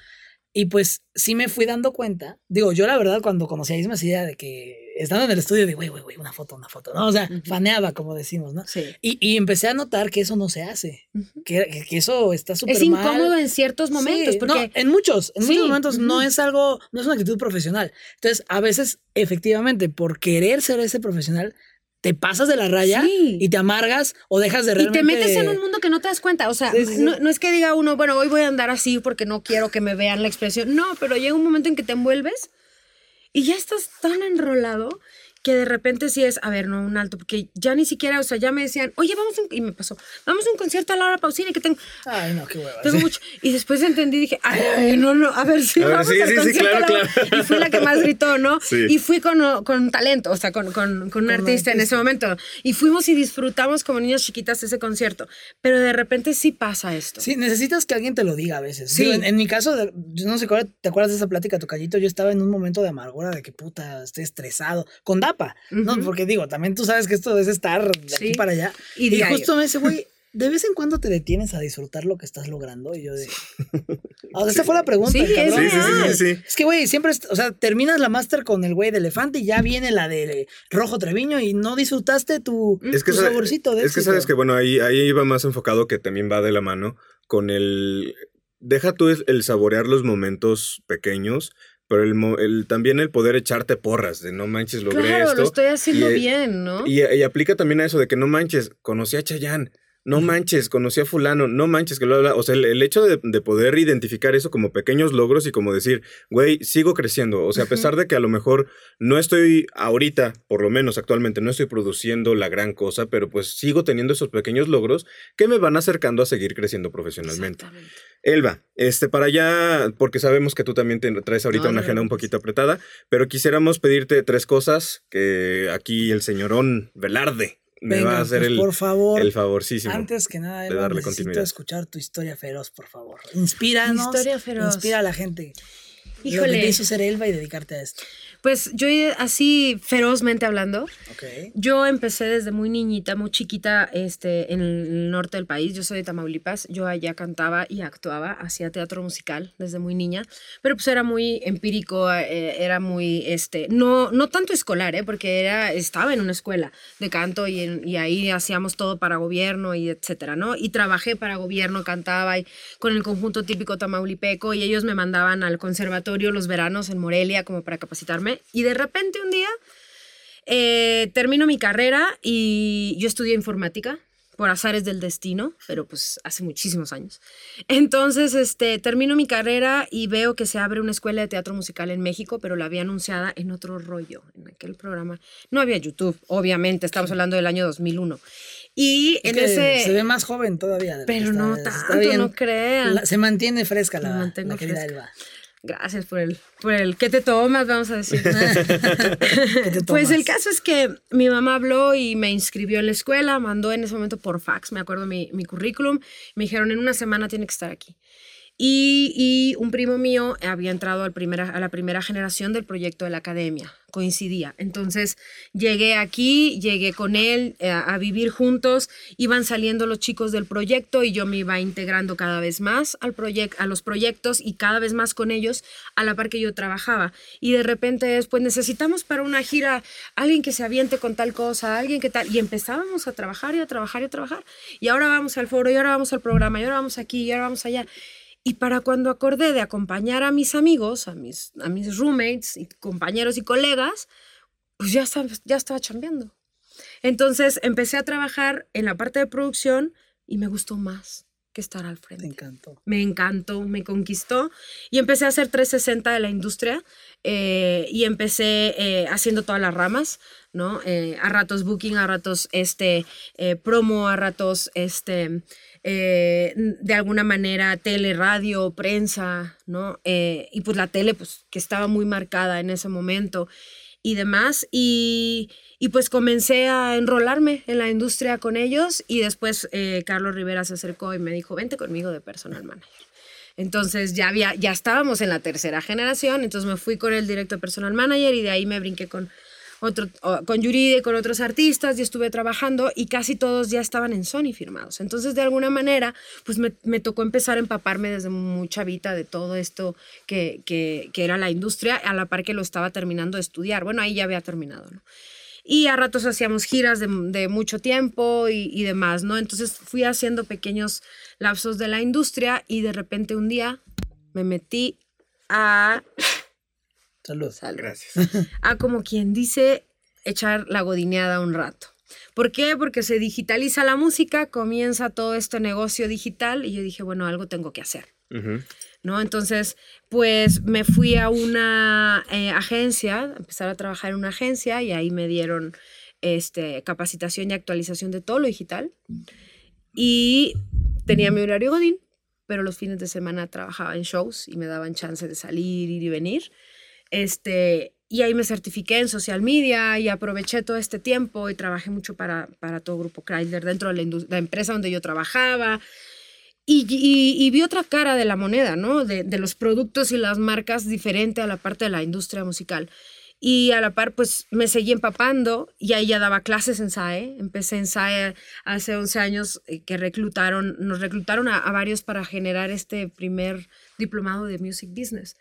Y pues sí me fui dando cuenta, digo, yo la verdad cuando conocí a Isma, idea de que estando en el estudio, de, güey, güey, güey, una foto, una foto, ¿no? O sea, Ujú. faneaba, como decimos, ¿no? Sí. Y, y empecé a notar que eso no se hace, que, que- que eso está súper Es incómodo en ciertos momentos, Sí, porque no, en muchos, en Sí, muchos momentos no es algo, no es una actitud profesional. Entonces, a veces, efectivamente, por querer ser ese profesional, te pasas de la raya Sí. y te amargas o dejas de Y realmente... te metes en un mundo que no te das cuenta. O sea, Sí, sí, sí. No, no es que diga uno, bueno, hoy voy a andar así porque no quiero que me vean la expresión. No, pero llega un momento en que te envuelves y ya estás tan enrolado que de repente sí es, a ver, no, un alto, porque ya ni siquiera, o sea, ya me decían, oye, vamos, a un-", y me pasó, vamos a un concierto a Laura Pausini que tengo, Ay, no, qué hueva. tengo sí. mucho. Y después entendí, dije, ay, ay, no, no, a ver, sí, A vamos sí, al sí, concierto claro, a Laura". claro. Y fui la que más gritó, ¿no? Sí. Y fui con, con talento, o sea, con, con, con un artista en ese momento. Y fuimos y disfrutamos como niños chiquitas ese concierto. Pero de repente sí pasa esto. Sí, necesitas que alguien te lo diga a veces. Sí. Digo, en, en mi caso, no sé, ¿te acuerdas de esa plática, Tocallito? Yo estaba en un momento de amargura, de que puta, estoy estresado. Con ¿no? Porque digo, también tú sabes que esto es estar de aquí para allá. Y justo me dice, güey, ¿de vez en cuando te detienes a disfrutar lo que estás logrando? Y yo de... O sea, esa fue la pregunta. Sí, cabrón. Sí, sí, sí, sí. Es que, güey, siempre, o sea, terminas la máster con el güey de elefante y ya viene la de rojo Treviño y no disfrutaste tu, Es que, tu sabe- saborcito de es que sabes que, bueno, ahí, ahí iba más enfocado que también va de la mano con el... Deja tú el, el saborear los momentos pequeños, pero el, mo- el- también el poder echarte porras de no manches, logré Claro, esto. lo estoy haciendo y, eh, bien, ¿no? Y, y aplica también a eso de que no manches, conocí a Chayanne, no manches, conocí a fulano, no manches, que lo habla. O sea, el, el hecho de, de poder identificar eso como pequeños logros y como decir, güey, sigo creciendo. O sea, a pesar de que a lo mejor no estoy ahorita, por lo menos actualmente, no estoy produciendo la gran cosa, pero pues sigo teniendo esos pequeños logros que me van acercando a seguir creciendo profesionalmente. Exactamente. Elba, este, para allá, porque sabemos que tú también te traes ahorita No, una no, agenda no, un poquito apretada, pero quisiéramos pedirte tres cosas que aquí el señorón Velarde me Venga, va a hacer pues, el, por favor, el favorcísimo. antes que nada, de Eva, darle necesito continuidad. escuchar tu historia feroz, por favor. Inspíranos. Historia feroz. Inspira a la gente. Lo que Híjole. te hizo ser Elba y dedicarte a esto. Pues yo así ferozmente hablando, Ok. yo empecé desde muy niñita, muy chiquita, este, en el norte del país. Yo soy de Tamaulipas. Yo allá cantaba y actuaba, hacía teatro musical desde muy niña, pero pues era muy empírico, eh, era muy, este, no, no tanto escolar, ¿eh? porque era, estaba en una escuela de canto y, en- y ahí hacíamos todo para gobierno y etcétera, ¿no? Y trabajé para gobierno, cantaba y con el conjunto típico tamaulipeco y ellos me mandaban al conservatorio los veranos en Morelia como para capacitarme y de repente un día eh, termino mi carrera y yo estudié informática por azares del destino, pero pues hace muchísimos años. Entonces, este, termino mi carrera y veo que se abre una escuela de teatro musical en México, pero la había anunciada en otro rollo, en aquel programa. No había YouTube, obviamente, estamos hablando del año 2001. Y en ese... Se ve más joven todavía. Pero no tanto, no crean. se mantiene fresca la, la querida Elba. Gracias por el, por el ¿qué te tomas? Vamos a decir. pues el caso es que mi mamá habló y me inscribió en la escuela, mandó en ese momento por fax, me acuerdo mi, mi currículum, me dijeron en una semana tiene que estar aquí. Y, un primo mío había entrado al primera, a la primera generación del proyecto de la academia, coincidía. Entonces llegué aquí, llegué con él eh, a, vivir juntos, iban saliendo los chicos del proyecto y yo me iba integrando cada vez más al a los proyectos y cada vez más con ellos a la par que yo trabajaba. Y de repente pues necesitamos para una gira alguien que se aviente con tal cosa, alguien que tal. Y empezábamos a trabajar y a trabajar y a trabajar. Y ahora vamos al foro, y ahora vamos al programa, y ahora vamos aquí, y ahora vamos allá. Y para cuando acordé de acompañar a mis amigos, a mis, a mis roommates, y compañeros y colegas, pues ya estaba, ya estaba chambeando. Entonces empecé a trabajar en la parte de producción y me gustó más que estar al frente. Me encantó. Me encantó, me conquistó y empecé a hacer 360 de la industria eh, y empecé eh, haciendo todas las ramas, ¿no? Eh, a ratos booking, a ratos este, promo, a ratos este, eh, de alguna manera tele, radio, prensa, ¿no? Eh, y pues la tele, pues que estaba muy marcada en ese momento y demás. Y, y pues comencé a enrolarme en la industria con ellos y después eh, Carlos Rivera se acercó y me dijo, vente conmigo de personal manager. Entonces ya, había, ya estábamos en la tercera generación, entonces me fui con el directo de personal manager y de ahí me brinqué con otro, con Yuride, con otros artistas, y estuve trabajando y casi todos ya estaban en Sony firmados. Entonces, de alguna manera, pues me, me tocó empezar a empaparme desde mucha vida de todo esto que, que, que, era la industria, a la par que lo estaba terminando de estudiar. Bueno, ahí ya había terminado, ¿no? Y a ratos hacíamos giras de, de mucho tiempo y, y demás, ¿no? Entonces fui haciendo pequeños lapsos de la industria y de repente un día me metí a Salud. Gracias. A como quien dice, echar la godineada un rato. ¿Por qué? Porque se digitaliza la música, comienza todo este negocio digital y yo dije, bueno, algo tengo que hacer. ¿No? Entonces, pues me fui a una eh, agencia, empezar a trabajar en una agencia y ahí me dieron este, capacitación y actualización de todo lo digital. Y tenía mi horario Godín, pero los fines de semana trabajaba en shows y me daban chance de salir, ir y venir. Este, y ahí me certifiqué en social media y aproveché todo este tiempo y trabajé mucho para, para todo Grupo Chrysler dentro de la, empresa donde yo trabajaba. Y, vi otra cara de la moneda, ¿no? De, de, los productos y las marcas diferente a la parte de la industria musical. Y a la par, pues me seguí empapando y ahí ya daba clases en SAE. Empecé en SAE hace 11 años eh, que reclutaron, nos reclutaron a varios para generar este primer diplomado de Music Business.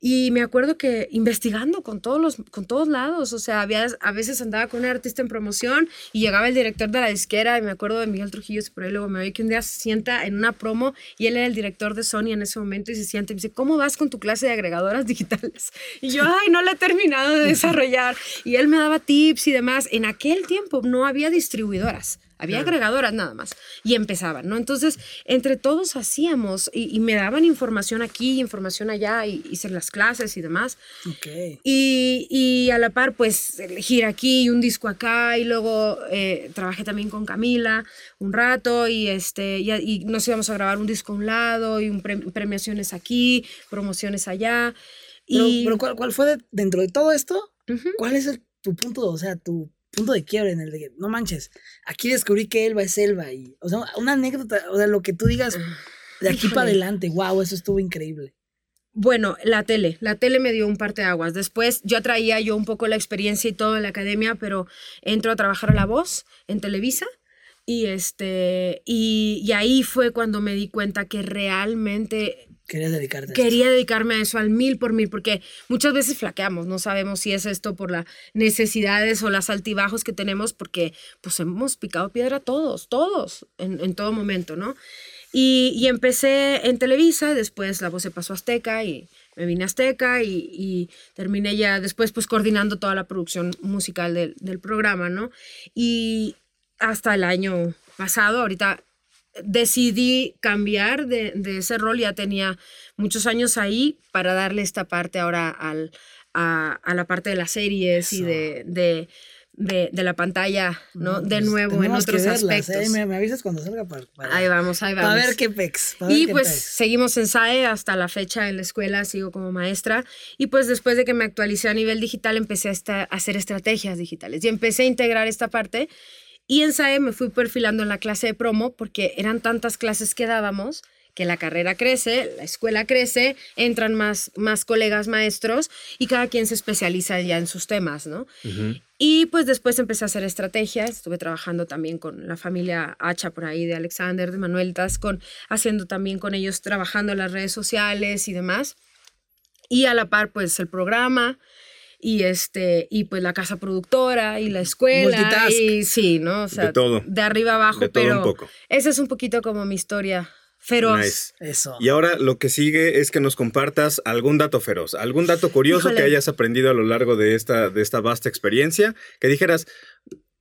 Y me acuerdo que investigando con todos, los, con todos lados, o sea, había, a veces andaba con un artista en promoción y llegaba el director de la disquera y me acuerdo de Miguel Trujillo, por ahí luego me oí que un día se sienta en una promo y él era el director de Sony en ese momento y se sienta y me dice, ¿cómo vas con tu clase de agregadoras digitales? Y yo, ay, no la he terminado de desarrollar. Y él me daba tips y demás. En aquel tiempo no había distribuidoras. Había agregadoras nada más. Y empezaban, ¿no? Entonces, entre todos hacíamos y, me daban información aquí, información allá, y hice las clases y demás. Okay. Y, y, a la par, pues, gira aquí, un disco acá, y luego eh, trabajé también con Camila un rato, y, este, y, nos íbamos a grabar un disco a un lado, y un premiaciones aquí, promociones allá. Pero, y... pero ¿cuál, ¿cuál, fue dentro de todo esto? ¿Cuál es el, tu punto, o sea, tu punto de quiebre en el de que, no manches, aquí descubrí que Elba es Elba y, o sea, una anécdota, o sea, lo que tú digas de aquí para adelante, wow, eso estuvo increíble. Bueno, la tele, la tele me dio un parte de aguas. Después yo traía yo un poco la experiencia y todo en la academia, pero entro a trabajar a La Voz en Televisa y este y, y ahí fue cuando me di cuenta que realmente Quería dedicarte Quería dedicarme a eso al mil por mil, porque muchas veces flaqueamos, no sabemos si es esto por las necesidades o las altibajos que tenemos, porque pues hemos picado piedra todos, todos, en, en todo momento, ¿no? Y, y, empecé en Televisa, después la voz se pasó a Azteca y me vine a Azteca y, y terminé ya después pues coordinando toda la producción musical del, del programa, ¿no? Y hasta el año pasado. Ahorita decidí cambiar de, de, ese rol, ya tenía muchos años ahí para darle esta parte ahora al, a, a la parte de las series y de, de de, de, la pantalla, ¿no? de pues, nuevo en otros verlas, ¿eh? aspectos. ¿eh? Me, avisas cuando salga para, para, Ahí vamos, ahí vamos. Para ver qué pex. y qué pues pex. seguimos en SAE hasta la fecha en la escuela, sigo como maestra. Y pues después de que me actualicé a nivel digital, empecé a, esta, a hacer estrategias digitales y empecé a integrar esta parte. Y en SAE me fui perfilando en la clase de promo porque eran tantas clases que dábamos que la carrera crece, la escuela crece, entran más, más colegas maestros y cada quien se especializa ya en sus temas, ¿no? Uh -huh. Y pues después empecé a hacer estrategias, estuve trabajando también con la familia Hacha por ahí de Alexander, de Manuel Tascon, haciendo también con ellos, trabajando en las redes sociales y demás. Y a la par, pues el programa, y este y pues la casa productora y la escuela Multitask. y sí no o sea de, todo. de arriba abajo de todo pero un poco. esa es un poquito como mi historia feroz Nice. Eso. Y ahora lo que sigue es que nos compartas algún dato feroz, algún dato curioso Híjole. que hayas aprendido a lo largo de esta, de esta vasta experiencia, que dijeras,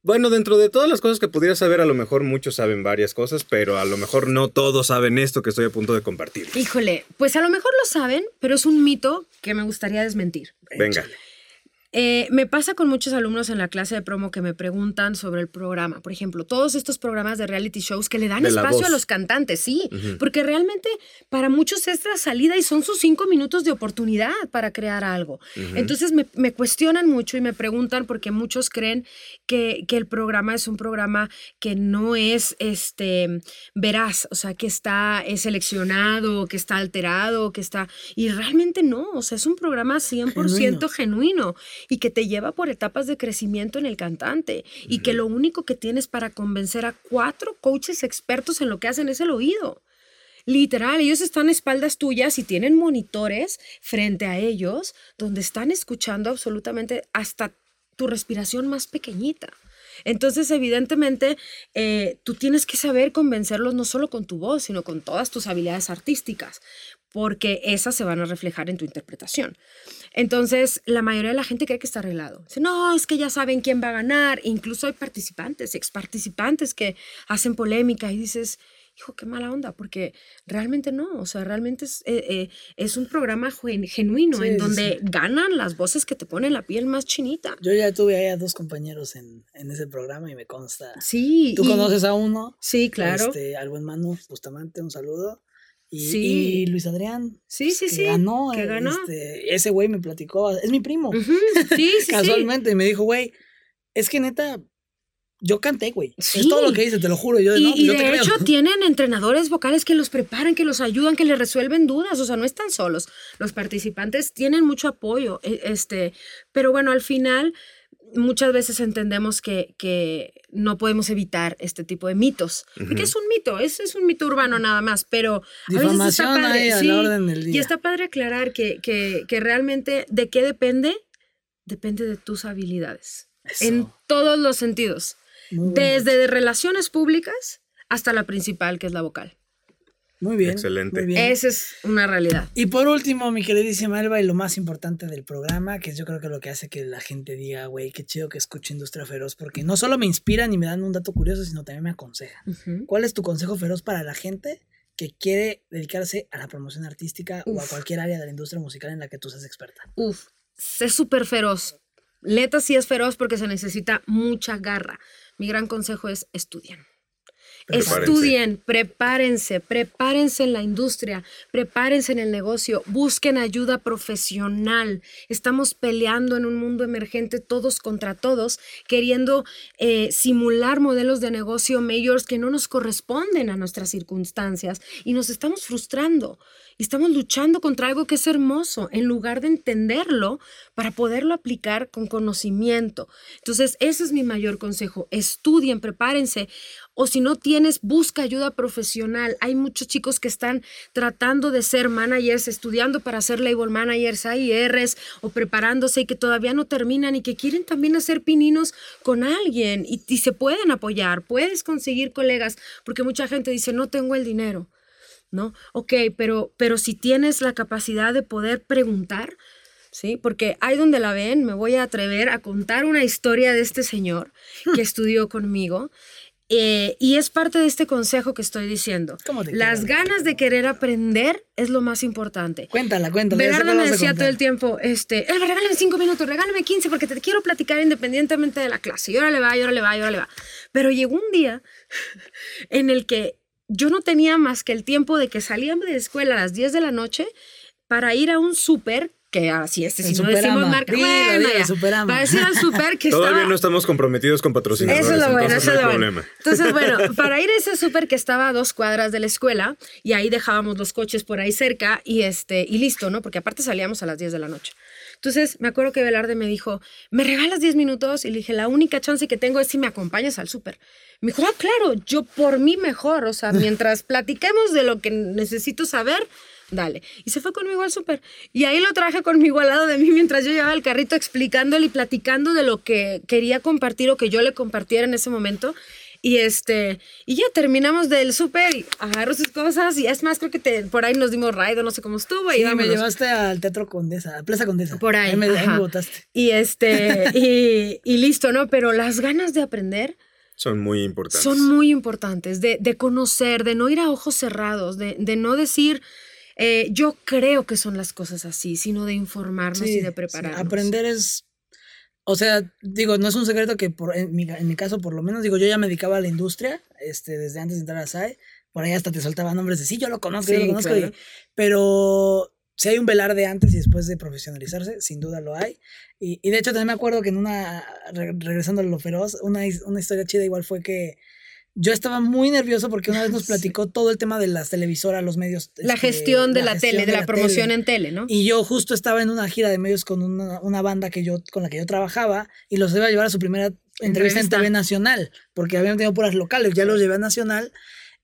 bueno, dentro de todas las cosas que pudieras saber, a lo mejor muchos saben varias cosas, pero a lo mejor no todos saben esto que estoy a punto de compartir. híjole pues a lo mejor lo saben pero es un mito que me gustaría desmentir Venga. Eh, me pasa con muchos alumnos en la clase de promo que me preguntan sobre el programa. Por ejemplo, todos estos programas de reality shows que le dan De espacio a los cantantes, sí, porque realmente para muchos es la salida y son sus cinco minutos de oportunidad para crear algo. Entonces me, me cuestionan mucho y me preguntan porque muchos creen que, que el programa es un programa que no es este veraz, o sea, que está seleccionado, que está alterado, que está... Y realmente no, o sea, es un programa 100% genuino y que te lleva por etapas de crecimiento en el cantante y que lo único que tienes para convencer a cuatro coaches expertos en lo que hacen es el oído. Literal, ellos están a espaldas tuyas y tienen monitores frente a ellos donde están escuchando absolutamente hasta tu respiración más pequeñita. Entonces, evidentemente, eh, tú tienes que saber convencerlos no solo con tu voz, sino con todas tus habilidades artísticas, porque esas se van a reflejar en tu interpretación. Entonces, la mayoría de la gente cree que está arreglado. Dice, no, es que ya saben quién va a ganar. Incluso hay participantes, ex participantes que hacen polémica y dices, hijo, qué mala onda, porque realmente no, o sea, realmente es, eh, eh, es un programa gen- genuino Sí, en donde sí. ganan las voces que te ponen la piel más chinita. Yo ya tuve ahí a dos compañeros en, en ese programa y me consta. Sí. Tú y- conoces a uno, Sí, claro. este, al buen Manu Bustamante, un saludo. Y, Sí. y Luis Adrián. Sí, sí, que sí, Ganó, que ganó. este, ese güey me platicó, es mi primo. Sí, sí, sí. Casualmente, y me dijo, güey, es que neta, yo canté, güey. Sí. Es todo lo que dice, te lo juro. Yo, Y, no, pues y yo te de creo. hecho tienen entrenadores vocales que los preparan, que los ayudan, que les resuelven dudas, o sea, no están solos. Los participantes tienen mucho apoyo, e- este, pero bueno, al final muchas veces entendemos que, que no podemos evitar este tipo de mitos, porque es un mito, es, es un mito urbano nada más, pero a veces está Difamación ahí padre, a sí, la orden del día. y está padre aclarar que, que, que realmente de qué depende, depende de tus habilidades, Eso. en todos los sentidos. Desde de relaciones públicas hasta la principal, que es la vocal. Muy bien. Excelente. muy bien. Esa es una realidad. Y por último, mi queridísima Elba, y lo más importante del programa, que es yo creo que lo que hace que la gente diga, güey, qué chido que escuche Industria Feroz, porque no solo me inspiran y me dan un dato curioso, sino también me aconsejan. Ujú. ¿Cuál es tu consejo feroz para la gente que quiere dedicarse a la promoción artística o a Uf. cualquier área de la industria musical en la que tú seas experta? Uf, es súper feroz. Leta sí es feroz porque se necesita mucha garra. Mi gran consejo es estudien. Estudien, prepárense, prepárense en la industria, prepárense en el negocio, busquen ayuda profesional. Estamos peleando en un mundo emergente todos contra todos, queriendo eh, simular modelos de negocio mayors que no nos corresponden a nuestras circunstancias y nos estamos frustrando. Y estamos luchando contra algo que es hermoso en lugar de entenderlo para poderlo aplicar con conocimiento. Entonces, ese es mi mayor consejo. Estudien, prepárense. O si no tienes, busca ayuda profesional. Hay muchos chicos que están tratando de ser managers, estudiando para ser label managers, AIRs o preparándose y que todavía no terminan y que quieren también hacer pininos con alguien y, y se pueden apoyar. Puedes conseguir colegas porque mucha gente dice, no tengo el dinero. ¿no? Ok, pero, pero si tienes la capacidad de poder preguntar, ¿sí? Porque ahí donde la ven, me voy a atrever a contar una historia de este señor que estudió conmigo Eh, y es parte de este consejo que estoy diciendo. ¿Cómo te Las ganas de querer aprender es lo más importante. Cuéntala, cuéntala. cuál me decía todo el tiempo, este, Elba, regálame cinco minutos, regálame 15 porque te quiero platicar independientemente de la clase. Y ahora le va, y ahora le va, y ahora le va. Pero llegó un día en el que yo no tenía más que el tiempo de que salía de escuela a las 10 de la noche para ir a un súper, que así es, si no decimos marca, Dilo, bueno, dilo, ya. Superama. para decir al súper que Todavía estaba... no estamos comprometidos con patrocinadores. Eso es lo bueno, entonces eso es no lo bueno. Entonces, bueno, para ir a ese súper que estaba a dos cuadras de la escuela y ahí dejábamos los coches por ahí cerca y, este, y listo, ¿no? Porque aparte salíamos a las 10 de la noche. Entonces, me acuerdo que Velarde me dijo, ¿me regalas 10 minutos? Y le dije, la única chance que tengo es si me acompañas al súper. Me dijo, ah, claro, yo por mí mejor. O sea, mientras platiquemos de lo que necesito saber, dale. Y se fue conmigo al súper. Y ahí lo traje conmigo al lado de mí mientras yo llevaba el carrito explicándole y platicando de lo que quería compartir o que yo le compartiera en ese momento. Y este, y ya terminamos del súper y agarró sus cosas y es más, creo que te- por ahí nos dimos ride o no sé cómo estuvo. y Sí, me vámonos. llevaste al Teatro Condesa, a Plaza Condesa. Por ahí, Ahí me, ahí me botaste. Y este, y, y listo, ¿no? Pero las ganas de aprender Son muy importantes. son muy importantes, de, de conocer, de no ir a ojos cerrados, de, de no decir, eh, yo creo que son las cosas así, sino de informarnos Sí, y de sí, prepararnos. Aprender es. O sea, digo, no es un secreto que por, en, mi, en mi caso, por lo menos, digo, yo ya me dedicaba a la industria este, desde antes de entrar a SAE. Por ahí hasta te soltaba nombres de sí, yo lo conozco, yo Sí, lo conozco. y- claro. pero si hay un velar de antes y después de profesionalizarse, sin duda lo hay. Y, y de hecho, también me acuerdo que en una, re- regresando a lo feroz, una, una historia chida igual fue que yo estaba muy nervioso porque una vez nos Sí. platicó todo el tema de las televisoras, los medios. La este, gestión de la, tele, de la, promoción tele. en tele, ¿no? Y yo justo estaba en una gira de medios con una, una banda que yo, con la que yo trabajaba y los iba a llevar a su primera entrevista, en. TV Nacional, porque habían tenido puras locales, ya los llevé a Nacional.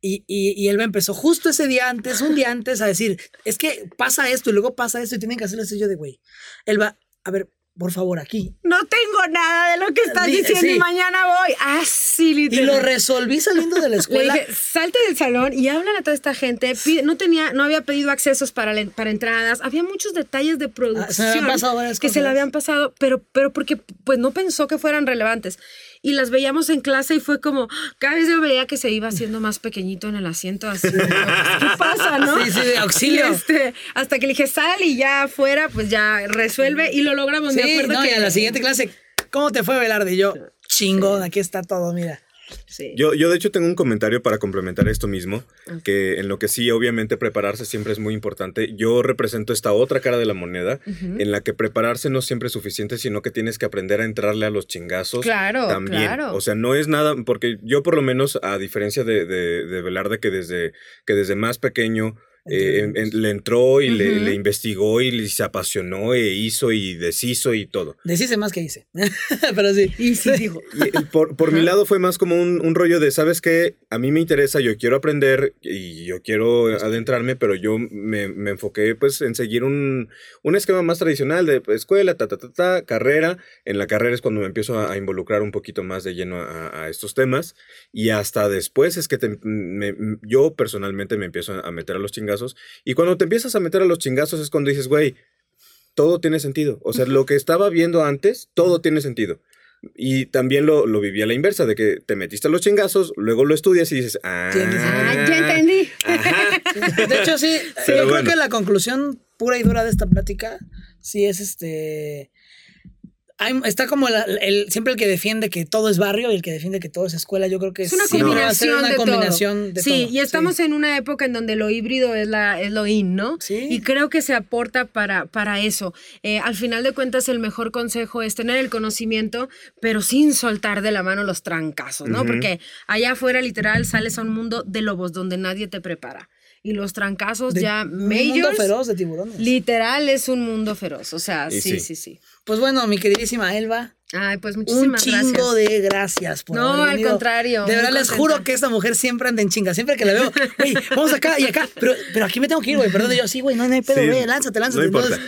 Y, y, y él me empezó justo ese día antes, un día antes, a decir, es que pasa esto y luego pasa esto y tienen que hacerlo así yo de güey. Él va, a ver, por favor, aquí. No tengo nada de lo que estás Di- diciendo sí. y mañana voy. Así, Y literal. lo resolví saliendo de la Le escuela. dije, salte del salón y háblale a toda esta gente. Pide- no tenía, no había pedido accesos para, la- para entradas. Había muchos detalles de Ah, se producción que se le habían pasado, pero, pero porque pues no pensó que fueran relevantes. Y las veíamos en clase y fue como, cada vez yo veía que se iba haciendo más pequeñito en el asiento, así. ¿Qué pasa, no? Sí, sí, de auxilio. Este, hasta que le dije, sal y ya afuera, pues ya resuelve y lo logramos. Me Sí, acuerdo no, que y a la siguiente clase, ¿cómo te fue, Velarde? Y yo, chingón, aquí está todo, mira. Sí. Yo, yo de hecho tengo un comentario para complementar esto mismo, que en lo que sí, obviamente prepararse siempre es muy importante. Yo represento esta otra cara de la moneda, en la que prepararse no siempre es suficiente, sino que tienes que aprender a entrarle a los chingazos. Claro, también. claro. O sea, no es nada, porque yo por lo menos, a diferencia de, de, de Velarde, que desde, que desde más pequeño eh, en- en- le entró y le, Ujú. le investigó y le- se apasionó e hizo y deshizo y todo. Deshice más que hice. Pero sí. Y sí dijo. Y, por por mi lado fue más como un, un rollo de, ¿sabes qué? A mí me interesa, yo quiero aprender y yo quiero adentrarme, pero yo me, me enfoqué pues en seguir un, un esquema más tradicional de pues, escuela, ta, ta, ta, ta, carrera. En la carrera es cuando me empiezo a, a involucrar un poquito más de lleno a, a estos temas y hasta después es que te- me- yo personalmente me empiezo a meter a los chingazos y cuando te empiezas a meter a los chingazos es cuando dices, güey, todo tiene sentido. O sea, lo que estaba viendo antes, todo tiene sentido. Y también lo, lo viví a la inversa, de que te metiste a los chingazos, luego lo estudias y dices, ah, Ah, ya entendí. Ajá. De hecho, sí, Pero yo creo que la conclusión pura y dura de esta plática sí es este. Hay- está como la- el, siempre el que defiende que todo es barrio y el que defiende que todo es escuela. Yo creo que Es una siempre va a ser combinación una de combinación todo. de sí, todo. y estamos en una época en donde lo híbrido es, la, es lo in, ¿no? Sí. Y creo que se aporta para, para eso. Eh, al final de cuentas, el mejor consejo es tener el conocimiento, pero sin soltar de la mano los trancazos, ¿no? Ujú. Porque allá afuera, literal, sales a un mundo de lobos donde nadie te prepara. Y los trancazos De- ya un mundo majors, feroz de tiburones. literal, es un mundo feroz. O sea, sí, sí. sí, sí. Pues bueno, mi queridísima Elba, Ay, pues un muchísimas chingo gracias. de gracias por No, haber al contrario, De verdad les contenta. juro que esta mujer siempre anda en chinga. Siempre que la veo, güey, vamos acá y acá. Pero, pero aquí me tengo que ir, güey. Perdón, yo, sí, güey, no, no hay pedo, Sí, güey. Lánzate, lánzate. no. Entonces,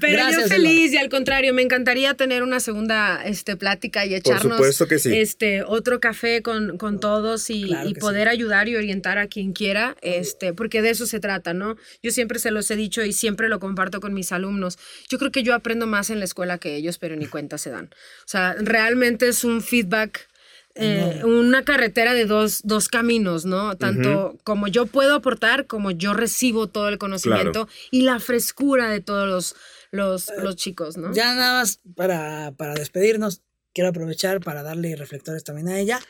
Pero Gracias, yo feliz y al contrario, me encantaría tener una segunda este, plática y echarnos supuesto que sí. este, otro café con, con todos y, Claro y que poder ayudar y orientar a quien quiera, este, porque de eso se trata, ¿no? Yo siempre se los he dicho y siempre lo comparto con mis alumnos. Yo creo que yo aprendo más en la escuela que ellos, pero ni cuenta se dan. O sea, realmente es un feedback eh, una carretera de dos, dos caminos, ¿no? Tanto como yo puedo aportar, como yo recibo todo el conocimiento y la frescura de todos los, los, los chicos, ¿no? Ya nada más para, para despedirnos, quiero aprovechar para darle reflectores también a ella.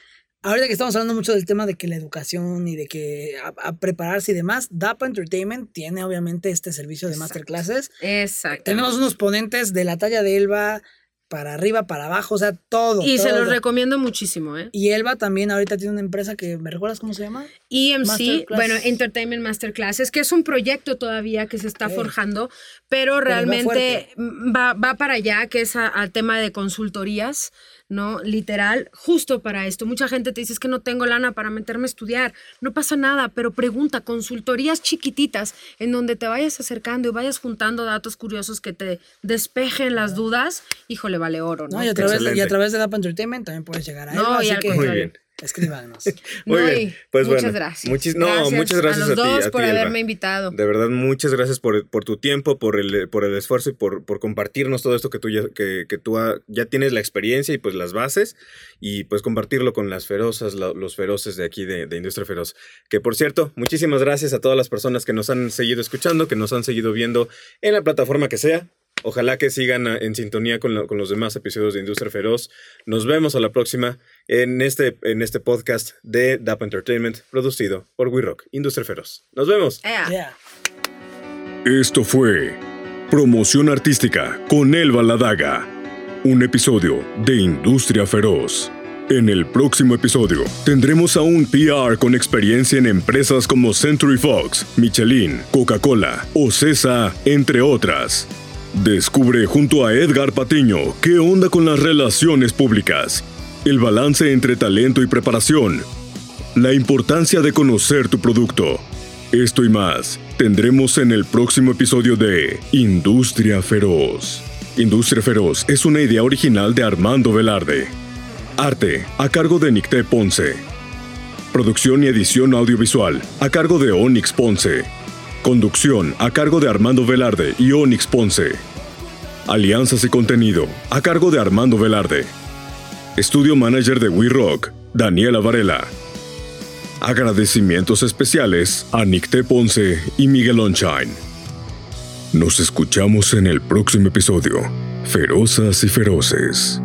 Ahorita que estamos hablando mucho del tema de que la educación y de que a, prepararse y demás, DAPA Entertainment tiene obviamente este servicio de masterclasses. Exacto. Tenemos unos ponentes de la talla de Elba, para arriba, para abajo, o sea, todo. Y se los recomiendo muchísimo, ¿eh? Y Elba también ahorita tiene una empresa que, ¿me recuerdas cómo se llama? EMC, bueno, Entertainment Masterclasses, que es un proyecto todavía que se está forjando, pero realmente va, va, para allá, que es al tema de consultorías. ¿No? Literal, justo para esto. Mucha gente te dice es que no tengo lana para meterme a estudiar. No pasa nada, pero pregunta, consultorías chiquititas en donde te vayas acercando y vayas juntando datos curiosos que te despejen las dudas. Híjole, vale oro, ¿no? y, a través de, y, a través de, Dap Entertainment también puedes llegar a él. No, y al contrario. Escríbanos. Muy bien. Pues muchas gracias. no, muchas gracias a, los dos por haberme invitado. De verdad, muchas gracias por, por, tu tiempo, por el, por el esfuerzo y por, por compartirnos todo esto que tú, ya, que, que tú ya tienes la experiencia y pues las bases y pues compartirlo con las ferozas, los feroces de aquí de, de Industria Feroz. Que por cierto, muchísimas gracias a todas las personas que nos han seguido escuchando, que nos han seguido viendo en la plataforma que sea. Ojalá que sigan en sintonía con, con, los demás episodios de Industria Feroz. Nos vemos a la próxima en este, en este podcast de DAP Entertainment, producido por We Rock, Industria Feroz. Nos vemos. Esto fue Promoción Artística con Elba Ladaga, un episodio de Industria Feroz. En el próximo episodio tendremos a un PR con experiencia en empresas como Century Fox, Michelin, Coca-Cola o CESA, entre otras. Descubre junto a Edgar Patiño qué onda con las relaciones públicas, el balance entre talento y preparación, la importancia de conocer tu producto. Esto y más tendremos en el próximo episodio de Industria Feroz. Industria Feroz es una idea original de Armando Velarde. Arte a cargo de Nicté Ponce. Producción y edición audiovisual a cargo de Onyx Ponce. Conducción a cargo de Armando Velarde y Onyx Ponce. Alianzas y contenido a cargo de Armando Velarde. Estudio manager de We Rock, Daniela Varela. Agradecimientos especiales a Nicté Ponce y Miguel Onshine. Nos escuchamos en el próximo episodio. Ferozas y feroces.